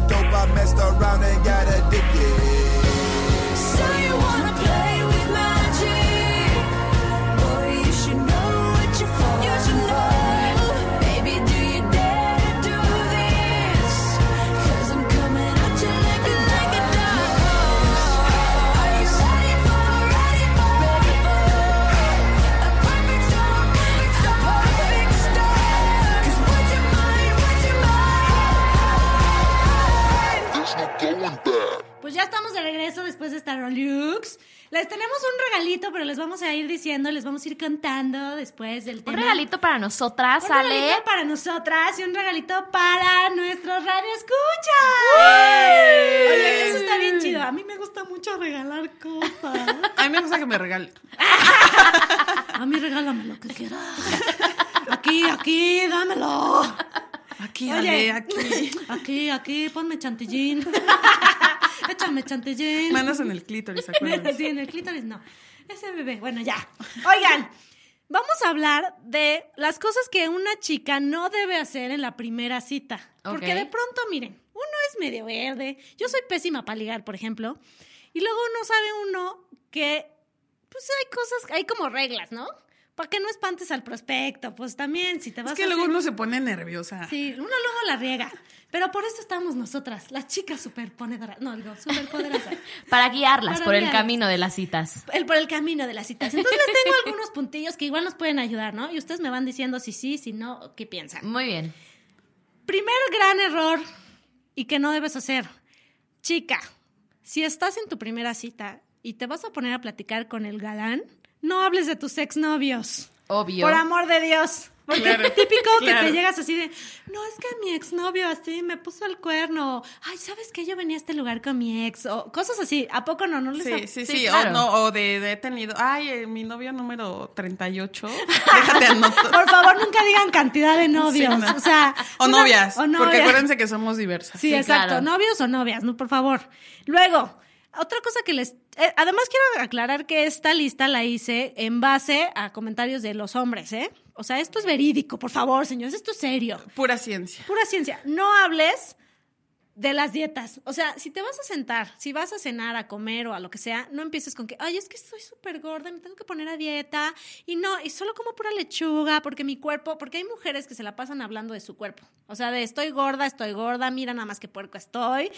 dope, I messed around and got addicted. Ya estamos de regreso después de esta Rolux. Les tenemos un regalito, pero les vamos a ir diciendo, les vamos a ir contando después del Un tema. regalito para nosotras, Un sale. regalito para nosotras y un regalito para nuestros radio Oye, eso está bien chido. A mí me gusta mucho regalar cosas. A mí me gusta que me regalen. A mí regálame lo que quieras. Aquí, aquí, dámelo. Aquí, Oye, Ale, aquí. Aquí, aquí, ponme chantillín. Échame chantillín. Manos en el clítoris, acuérdense. Sí, en el clítoris no. Ese bebé, bueno, ya. Oigan, vamos a hablar de las cosas que una chica no debe hacer en la primera cita. Porque Ok. de pronto, miren, uno es medio verde. Yo soy pésima para ligar, por ejemplo. Y luego uno sabe uno que, pues hay cosas, hay como reglas, ¿no? Para que no espantes al prospecto, pues también, si te vas Es que a luego hacer- uno se pone nerviosa. Sí, uno luego la riega. Pero por eso estamos nosotras, las chicas superponedoras. No, digo, superpoderosas. Para guiarlas Para por el camino de las citas. el, por el camino de las citas. Entonces les tengo algunos puntillos que igual nos pueden ayudar, ¿no? Y ustedes me van diciendo si sí, si no, qué piensan. Muy bien. Primer gran error y que no debes hacer. Chica, si estás en tu primera cita y te vas a poner a platicar con el galán, no hables de tus exnovios. Obvio. Por amor de Dios. Porque Claro, típico que te llegas así de, no, es que mi exnovio así me puso el cuerno. Ay, ¿sabes qué? Yo venía a este lugar con mi ex. O cosas así. ¿A poco no? ¿No les ha- Sí, sí, Sí, sí. claro. O, no, o de, de he tenido. Ay, eh, mi novio número 38. Déjate anotar. Por favor, nunca digan cantidad de novios. Sí, no. O sea. O una- novias. o Porque novias. acuérdense que somos diversas. Sí, Sí, exacto. claro. Novios o novias, no, por favor. Luego, otra cosa que les... eh, además quiero aclarar que esta lista la hice en base a comentarios de los hombres, ¿eh? O sea, esto es verídico, por favor, señores, esto es serio. Pura ciencia. Pura ciencia. No hables de las dietas. O sea, si te vas a sentar, si vas a cenar, a comer o a lo que sea, no empieces con que, ay, es que estoy súper gorda, me tengo que poner a dieta. Y no, y solo como pura lechuga, porque mi cuerpo, porque hay mujeres que se la pasan hablando de su cuerpo. O sea, de estoy gorda, estoy gorda, mira nada más que puerco estoy.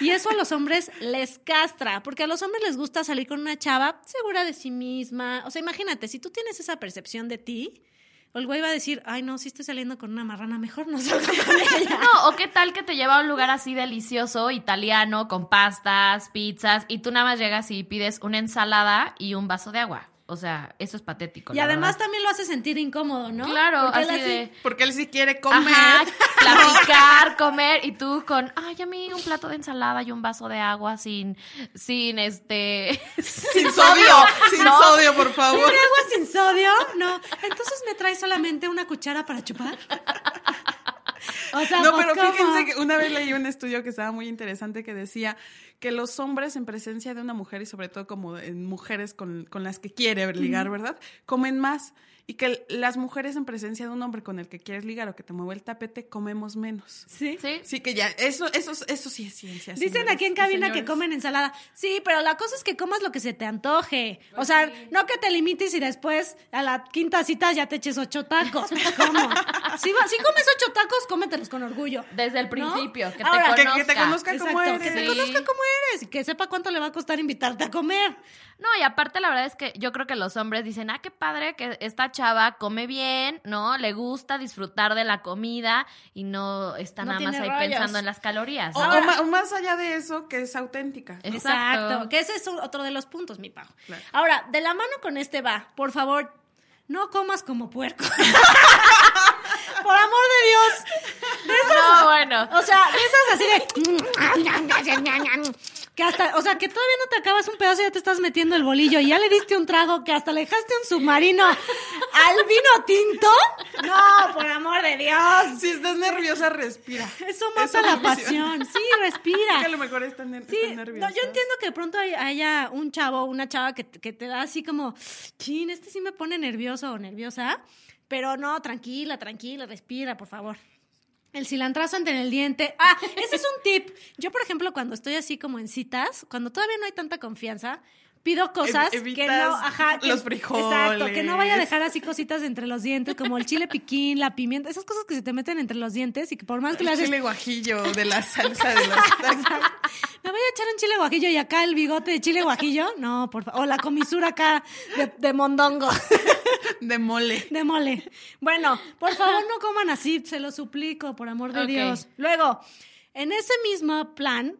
Y eso a los hombres les castra, porque a los hombres les gusta salir con una chava segura de sí misma. O sea, imagínate, si tú tienes esa percepción de ti, el güey va a decir, ay, no, si estoy saliendo con una marrana, mejor no salgo con. No, o qué tal que te lleva a un lugar así delicioso, italiano, con pastas, pizzas, y tú nada más llegas y pides una ensalada y un vaso de agua. O sea, eso es patético. Y la además verdad. también lo hace sentir incómodo, ¿no? Claro, Porque él así de... Porque él sí quiere comer. Ajá, platicar, comer, y tú con, ay, a mí un plato de ensalada y un vaso de agua sin, sin este... Sin sodio. Sin ¿no? sodio, por favor. ¿Tiene agua sin sodio? No. Entonces me trae solamente una cuchara para chupar. O sea, no, pues, pero ¿cómo? fíjense que una vez leí un estudio que estaba muy interesante que decía que los hombres en presencia de una mujer y sobre todo como en mujeres con, con las que quiere ligar, ¿verdad? Comen más y que las mujeres en presencia de un hombre con el que quieres ligar o que te mueve el tapete comemos menos. Sí. Sí. Sí, que ya, eso, eso, eso sí es ciencia. Dicen señores aquí en cabina que comen ensalada. Sí, pero la cosa es que comas lo que se te antoje. O sea, no que te limites y después a la quinta cita ya te eches ocho tacos. ¿Cómo? Si, si comes ocho tacos, cómetelos con orgullo. Desde el ¿no? principio, que te Ahora, Que, te conozca como Exacto, eres. que te Sí. conozca cómo eres y que sepa cuánto le va a costar invitarte a comer. No, y aparte la verdad es que yo creo que los hombres dicen, ah, qué padre que esta chava come bien, ¿no? Le gusta disfrutar de la comida y no está No nada más ahí rollos. pensando en las calorías. O, ¿no? o más allá de eso, que es auténtica. Exacto. Exacto. Que ese es otro de los puntos, mi. Claro. Ahora, de la mano con este va, por favor, no comas como puerco. por amor de Dios. De esas, No, bueno. O sea, de esas así de. Que hasta, o sea, que todavía no te acabas un pedazo y ya te estás metiendo el bolillo y ya le diste un trago que hasta le dejaste un submarino al vino tinto. No, por amor de Dios. Si estás nerviosa, respira. Eso mata la pasión. Sí, respira. Que a lo mejor estás, ner- Sí, nerviosa. no, yo entiendo que de pronto hay- haya un chavo o una chava que, que te da así como, chin, este sí me pone nervioso o nerviosa, pero no, tranquila, tranquila, respira, por favor. El cilantrazo entre el diente. Ah, ese es un tip. Yo, por ejemplo, cuando estoy así como en citas, cuando todavía no hay tanta confianza, pido cosas Ev- que no, ajá, que- los frijoles. Exacto, que no vaya a dejar así cositas entre los dientes, como el chile piquín, la pimienta, esas cosas que se te meten entre los dientes y que por más que le El haces chile guajillo de la salsa de los. ¿Me voy a echar un chile guajillo y acá el bigote de chile guajillo? No, por favor. O la comisura acá de, de mondongo, de mole. de mole. Bueno, por favor no coman así, se lo suplico, por amor de Ok. Dios. Luego, en ese mismo plan,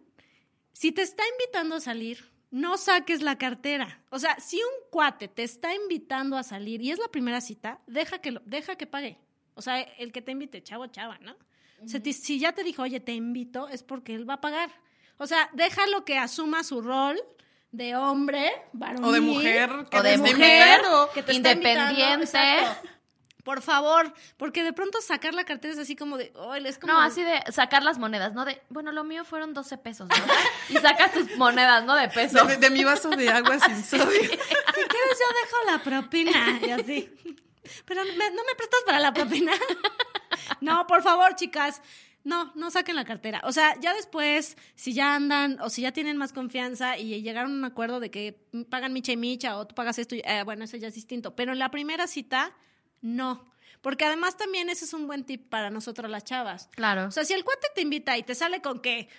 si te está invitando a salir, no saques la cartera. O sea, si un cuate te está invitando a salir y es la primera cita, deja que, lo, deja que pague. O sea, el que te invite, chavo, chava, ¿no? O sea, si ya te dijo, oye, te invito, es porque él va a pagar. O sea, déjalo que asuma su rol de hombre, varonil. O de mujer que O de mujer, que te está invitando, independiente. Por favor, porque de pronto sacar la cartera es así como de, oh, es como No, así de sacar las monedas, ¿no? De, bueno, lo mío fueron 12 pesos, ¿no? Y sacas tus monedas, ¿no? De peso. De, de mi vaso de agua sin sodio. si quieres yo dejo la propina y así. Pero me- no me prestas para la propina. No, por favor, chicas. No, no saquen la cartera. O sea, ya después, si ya andan o si ya tienen más confianza y llegaron a un acuerdo de que pagan micha y micha o tú pagas esto, y- eh, bueno, eso ya es distinto. Pero en la primera cita, no. Porque además también ese es un buen tip para nosotros las chavas. Claro. O sea, si el cuate te invita y te sale con que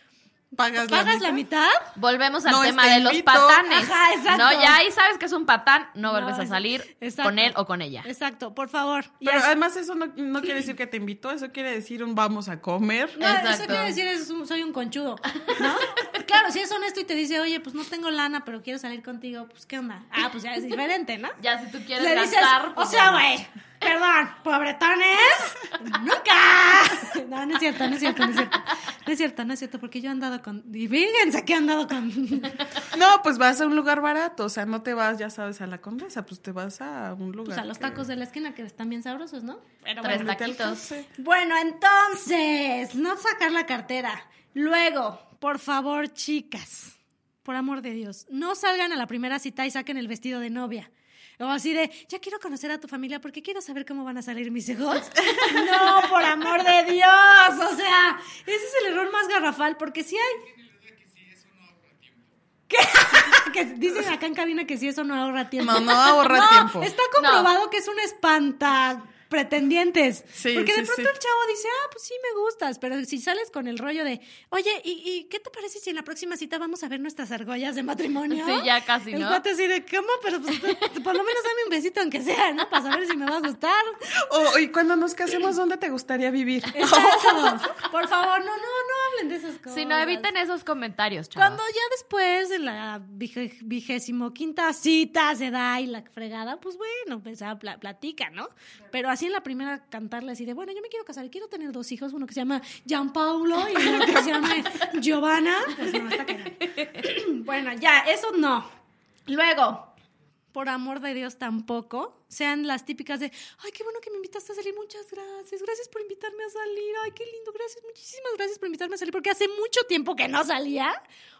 Pagas, pagas la mitad, Volvemos al No, tema te de los patanes. Ajá, exacto. No, ya ahí sabes que es un patán, no vuelves No, a salir exacto. con él o con ella. Exacto, por favor. Pero además eso no, no quiere decir que te invitó, eso quiere decir un vamos a comer. No, eso quiere decir es un- soy un conchudo, ¿no? claro, si es honesto y te dice, oye, pues no tengo lana, pero quiero salir contigo, pues ¿qué onda? Ah, pues ya es diferente, ¿no? Ya si tú quieres Le dices, gastar, o pues, sea, güey, perdón, pobretones, nunca. No, no es cierto, no es cierto, no es cierto. No es cierto, no es cierto, porque yo he andado con, y fíjense que he andado con, No, pues vas a un lugar barato, o sea, no te vas, ya sabes, a la condesa, pues te vas a un lugar. pues a los que- tacos de la esquina que están bien sabrosos, ¿no? Pero Tres bueno. taquitos. Bueno, entonces, no sacar la cartera. Luego, por favor, chicas, por amor de Dios, no salgan a la primera cita y saquen el vestido de novia. O así de, ya quiero conocer a tu familia porque quiero saber cómo van a salir mis hijos. No, por amor de Dios. O sea, ese es el error más garrafal porque si hay... ¿Qué? que dicen acá en cabina que si eso no ahorra tiempo. No, no ahorra No, tiempo. Está comprobado que es un espanta pretendientes. Sí, Porque de sí, pronto sí. el chavo dice, ah, pues sí me gustas, pero si sales con el rollo de, oye, ¿y, y qué te parece si en la próxima cita vamos a ver nuestras argollas de matrimonio? Sí, ya casi, El ¿no? cuate así de, ¿cómo? Pero pues, por lo menos dame un besito aunque sea, ¿no? Para saber si me va a gustar. O, y cuando nos casemos, ¿dónde te gustaría vivir? Exacto. Por favor, no, no, no hablen de esas cosas. Si no, eviten esos comentarios, chavos. Cuando ya después de la vigésimo quinta cita se da y la fregada, pues bueno, pues pla- platica, ¿no? Pero así en la primera cantarle así de, bueno, yo me quiero casar y quiero tener dos hijos, uno que se llama Gianpaulo y uno que se llama Giovanna. Pues no, está. Bueno, ya, eso no. Luego, por amor de Dios, tampoco sean las típicas de, ay, qué bueno que me invitaste a salir, muchas gracias, gracias por invitarme a salir, ay, qué lindo, gracias, muchísimas gracias por invitarme a salir, porque hace mucho tiempo que no salía.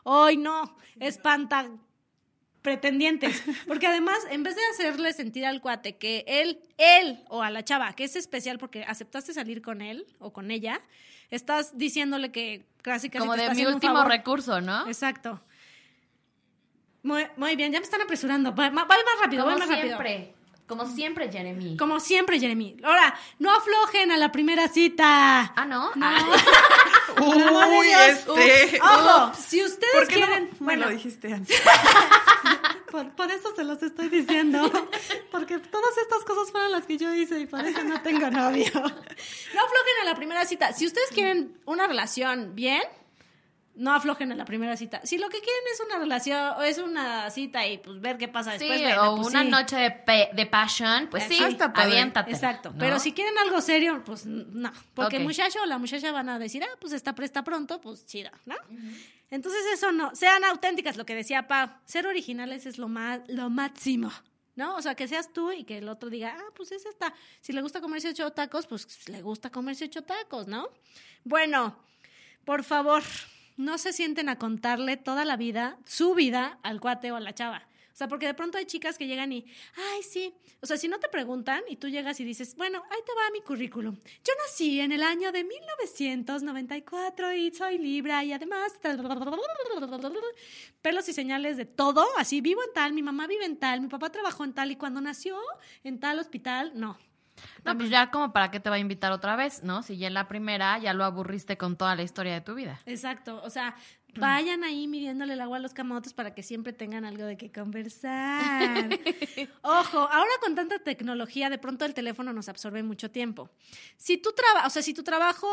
Hoy no, espanta pretendientes. Porque además, en vez de hacerle sentir al cuate que él, él o a la chava, que es especial porque aceptaste salir con él o con ella, estás diciéndole que casi casi Como te de está mi un último favor. recurso, ¿no? Exacto. Muy, muy bien, ya me están apresurando. Voy, más rápido, Como voy más rápido. siempre. Como siempre, Jeremy. Como siempre, Jeremy. Ahora, no aflojen a la primera cita. Ah, ¿no? No. Ah. Uy, este. Ojo, si ustedes ¿Por qué quieren. no bueno, lo dijiste antes? por, por eso se los estoy diciendo. Porque todas estas cosas fueron las que yo hice y por eso no tengo novio. No aflojen a la primera cita. Si ustedes quieren una relación bien, no aflojen a la primera cita. Si lo que quieren es una relación, o es una cita y pues ver qué pasa Sí, después, bueno, o pues una sí. noche de, pe- de passion, pues sí, padre. aviéntate. Exacto. ¿no? Pero si quieren algo serio, pues no. Porque el muchacho o la muchacha van a decir, ah, pues está presta pronto, pues chida, ¿no? Entonces eso no. Sean auténticas, lo que decía Pau. Ser originales es lo, más, lo máximo. ¿No? O sea, que seas tú y que el otro diga, ah, pues es esta. Si le gusta comerse ocho tacos, pues le gusta comerse ocho tacos, ¿no? Bueno, por favor, no se sienten a contarle toda la vida, su vida, al cuate o a la chava. O sea, porque de pronto hay chicas que llegan y, ay, sí. O sea, si no te preguntan y tú llegas y dices, bueno, ahí te va mi currículum. Yo nací en el año de 1994 y soy Libra y además... Pelos y señales de todo, así vivo en tal, mi mamá vive en tal, mi papá trabajó en tal y cuando nació en tal hospital, no. No, pues ya como para qué te va a invitar otra vez, ¿no? Si ya en la primera ya lo aburriste con toda la historia de tu vida. Exacto, o sea, vayan ahí midiéndole el agua a los camotes para que siempre tengan algo de qué conversar. Ojo, ahora con tanta tecnología, de pronto el teléfono nos absorbe mucho tiempo. Si tú trabajas, o sea, si tu trabajo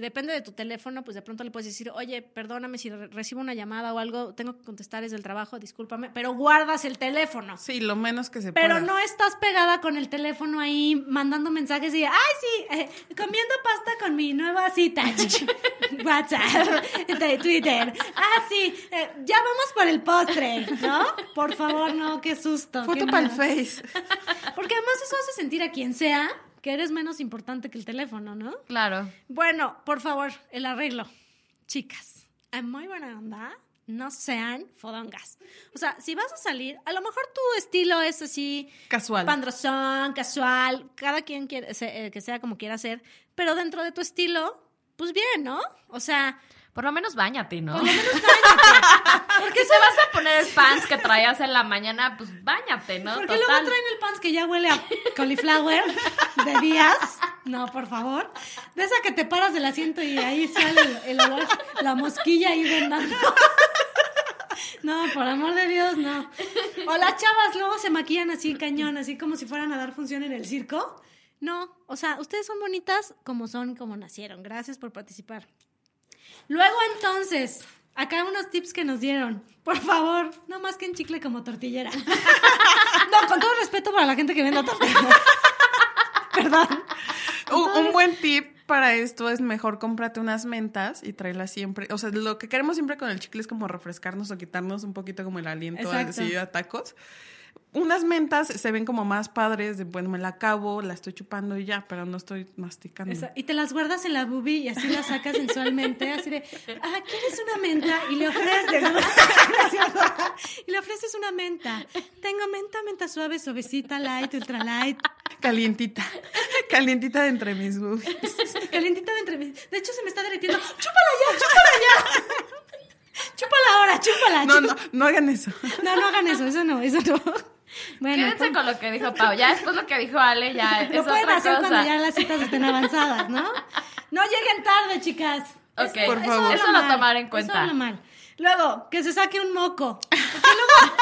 depende de tu teléfono, pues de pronto le puedes decir, oye, perdóname si re- recibo una llamada o algo, tengo que contestar desde el trabajo, discúlpame, pero guardas el teléfono. Sí, lo menos que se Pero pueda. no estás pegada con el teléfono ahí mandando mensajes y, ay, sí, eh, comiendo pasta con mi nueva cita. WhatsApp, de Twitter. Ah, sí, eh, ya vamos por el postre, ¿no? Por favor, no, qué susto. Foto para el. Face. Porque además eso hace sentir a quien sea que eres menos importante que el teléfono, ¿no? Claro. Bueno, por favor, el arreglo. Chicas, en muy buena onda, no sean fodongas. O sea, si vas a salir, a lo mejor tu estilo es así... Casual. Pandrosón, casual, cada quien quiere, eh, que sea como quiera ser, pero dentro de tu estilo, pues bien, ¿no? O sea, Por lo menos bañate, ¿no? por lo menos bañate. Porque si te vas a poner el pants que traías en la mañana, pues bañate, ¿no? Porque Total. luego traen el pants que ya huele a cauliflower de días. No, por favor. De esa que te paras del asiento y ahí sale el, el olor, la mosquilla ahí rondando. No, por amor de Dios, no. O las chavas luego se maquillan así cañón, así como si fueran a dar función en el circo. No, o sea, ustedes son bonitas como son, como nacieron. Gracias por participar. Luego entonces, acá unos tips que nos dieron. Por favor, no más que en chicle como tortillera. No, con todo respeto para la gente que vende tortilla. Perdón. Un, un buen tip para esto es mejor cómprate unas mentas y tráelas siempre. O sea, lo que queremos siempre con el chicle es como refrescarnos o quitarnos un poquito como el aliento así a tacos. Unas mentas se ven como más padres, de bueno, me la acabo, la estoy chupando y ya, pero no estoy masticando. Esa- y te las guardas en la boobie y así las sacas sensualmente, así de, ah, ¿quieres una menta? Y le ofreces, y le ofreces una menta. Tengo menta, menta suave, suavecita, light, ultra light, Calientita. Calientita de entre mis boobies. calientita de entre mis- De hecho, se me está derritiendo. ¡Chúpala ya, chúpala ya! ¡Chúpala ahora, chúpala! No, chúpala. no, no hagan eso. No, no hagan eso, eso no, eso no. Bueno, Quédense pues, con lo que dijo Pau. Ya después lo que dijo Ale ya es lo pueden hacer cosa. cuando ya las citas estén avanzadas, ¿no? No lleguen tarde, chicas. Ok, Es- por eso favor. Eso lo mal, tomar en eso cuenta. habla mal. Luego, que se saque un moco. Luego,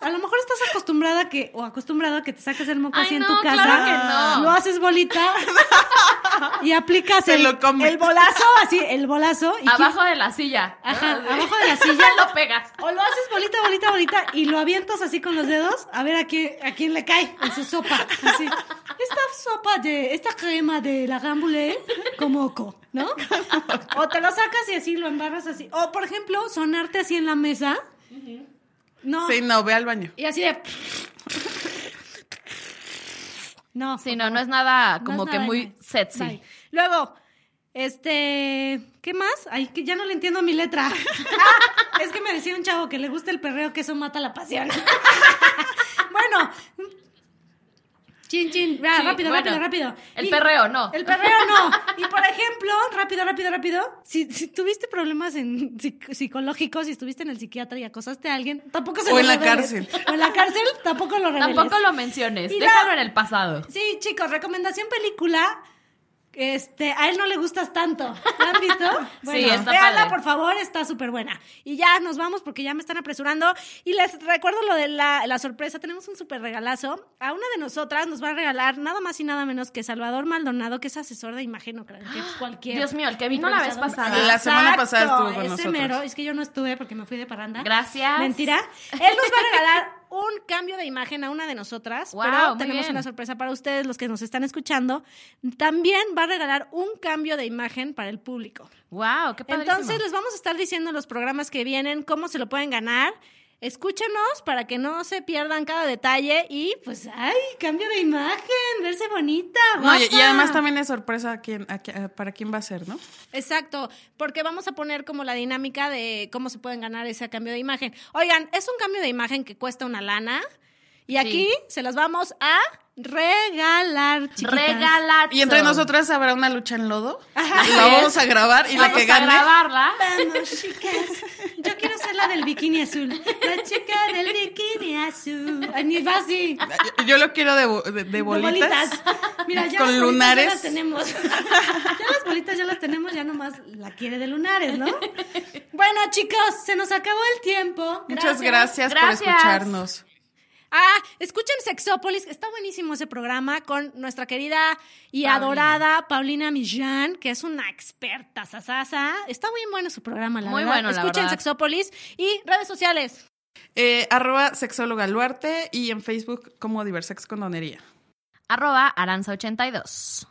a lo mejor estás acostumbrada que, o acostumbrado a que te saques el moco Ay, así en tu casa. claro que no. Lo haces bolita y aplicas el, bolazo, así, el bolazo. Y Abajo de la silla. ¿no? Ajá, abajo de la silla. lo pegas. O lo haces bolita, bolita, bolita y lo avientas así con los dedos a ver a quién, a quién le cae en su sopa. Así. Esta sopa de, esta crema de la gambule con moco, ¿no? O te lo sacas y así lo embarras así. O, por ejemplo, sonarte así en la mesa. No. Sí, no, ve al baño. Y así de. No. Sí, no, no es nada No como es que nada muy sexy. Bye. Luego, este. ¿Qué más? Ay, que ya no le entiendo mi letra. Es que me decía un chavo que le gusta el perreo, que eso mata la pasión. bueno. Chin, chin. Sí, rápido, bueno, rápido, rápido. el perreo, no. El perreo no. Y por ejemplo, rápido, rápido, rápido. Si, si tuviste problemas en psic- psicológicos, si estuviste en el psiquiatra y acosaste a alguien, tampoco se O lo en la reveles. cárcel. O en la cárcel, tampoco lo reveles. Tampoco lo menciones, Y déjalo la- en el pasado. Sí, chicos, recomendación película. Este, a él no le gustas tanto. ¿La han visto? Sí, está véanla, padre. por favor, está súper buena. Y ya nos vamos porque ya me están apresurando. Y les recuerdo lo de la, la sorpresa. Tenemos un súper regalazo. A una de nosotras nos va a regalar nada más y nada menos que Salvador Maldonado, que es asesor de imagen, no creo que es cualquier. Dios mío, el que vino la vez pasada. La semana Exacto, pasada estuvo con ese nosotros. mero. Es que yo no estuve porque me fui de parranda. Gracias. Mentira. Él nos va a regalar un cambio de imagen a una de nosotras. Wow, pero tenemos bien. una sorpresa para ustedes, los que nos están escuchando. También va a regalar un cambio de imagen para el público. Wow, qué padrísimo. Entonces les vamos a estar diciendo en los programas que vienen cómo se lo pueden ganar. Escúchenos para que no se pierdan cada detalle y pues, ay, cambio de imagen, verse bonita. No, y, y además también es sorpresa a quién, a qui- a- para quién va a ser, ¿no? Exacto, porque vamos a poner como la dinámica de cómo se pueden ganar ese cambio de imagen. Oigan, es un cambio de imagen que cuesta una lana y aquí se las vamos a regalar, chiquitas. Regalar. Y entre nosotras habrá una lucha en lodo. Ajá. la vamos a grabar y la Vamos que a gane. grabarla. Vamos, chicas. Yo quiero ser la del bikini azul. La chica del bikini azul. Ay, ni va así. Yo- lo quiero de, de- de bolitas. Mira, ya Con las bolitas lunares. Ya las tenemos. Ya las bolitas ya las tenemos, ya nomás la quiere de lunares, ¿no? Bueno, chicos, se nos acabó el tiempo. Muchas gracias, Gracias. por escucharnos. Ah, escuchen Sexópolis, está buenísimo ese programa con nuestra querida y Paulina. adorada Paulina Millán, que es una experta sasasa. Está muy bueno su programa, la Muy verdad. bueno, la Escuchen verdad. Sexópolis y redes sociales. Eh, arroba sexóloga Luarte y en Facebook como Diversex Condonería. Arroba Aranza82.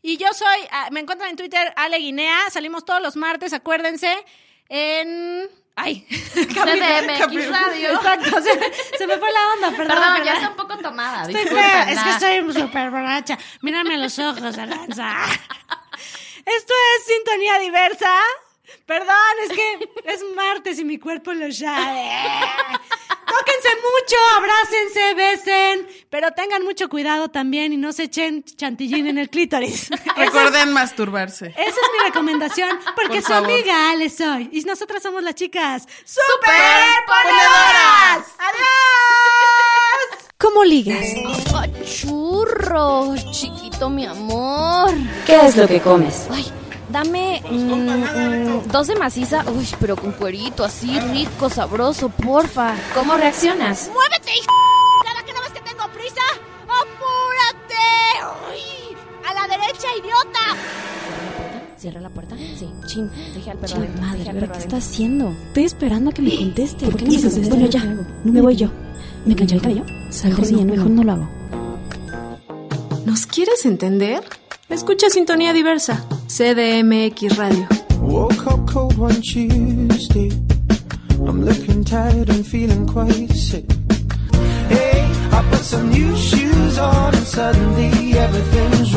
Y yo soy, ah, me encuentran en Twitter, Ale Guinea. Salimos todos los martes, acuérdense, en... Ay, CDMX Radio. Exacto, se, se me fue la onda, perdón. Perdón, perdón. ya está un poco tomada. Estoy fea, es que estoy súper borracha. Mírame los ojos, Aranza. Esto es Sintonía Diversa. Perdón, es que es martes y mi cuerpo lo sabe. Tóquense mucho, abrácense, besen, pero tengan mucho cuidado también y no se echen chantillín en el clítoris. Es- Recuerden masturbarse. esa es mi recomendación, porque Por su favor. amiga Ale soy. Y nosotras somos las chicas ¡Superponedoras! ¡Adiós! ¿Cómo ligas? Churro, chiquito mi amor. ¿Qué es lo que comes? Ay, dame mm, mm, dos de maciza, uy, pero con cuerito, así rico, sabroso, porfa. ¿Cómo reaccionas? ¡Muévete, hija! ¿Cierra la puerta? Sí. Chin, dejé al perro adentro, madre, al ¿pero perro qué está haciendo? Estoy esperando a que me conteste. ¿Por qué no me esto? Bueno, ya, no me voy yo. ¿Me planché el cabello? Mejor, no, mejor no lo hago. ¿Nos quieres entender? Escucha Sintonía Diversa, CDMX Radio. Woke up cold one Tuesday. I'm looking tired and feeling quite sick. Hey, I put some new shoes on and suddenly everything's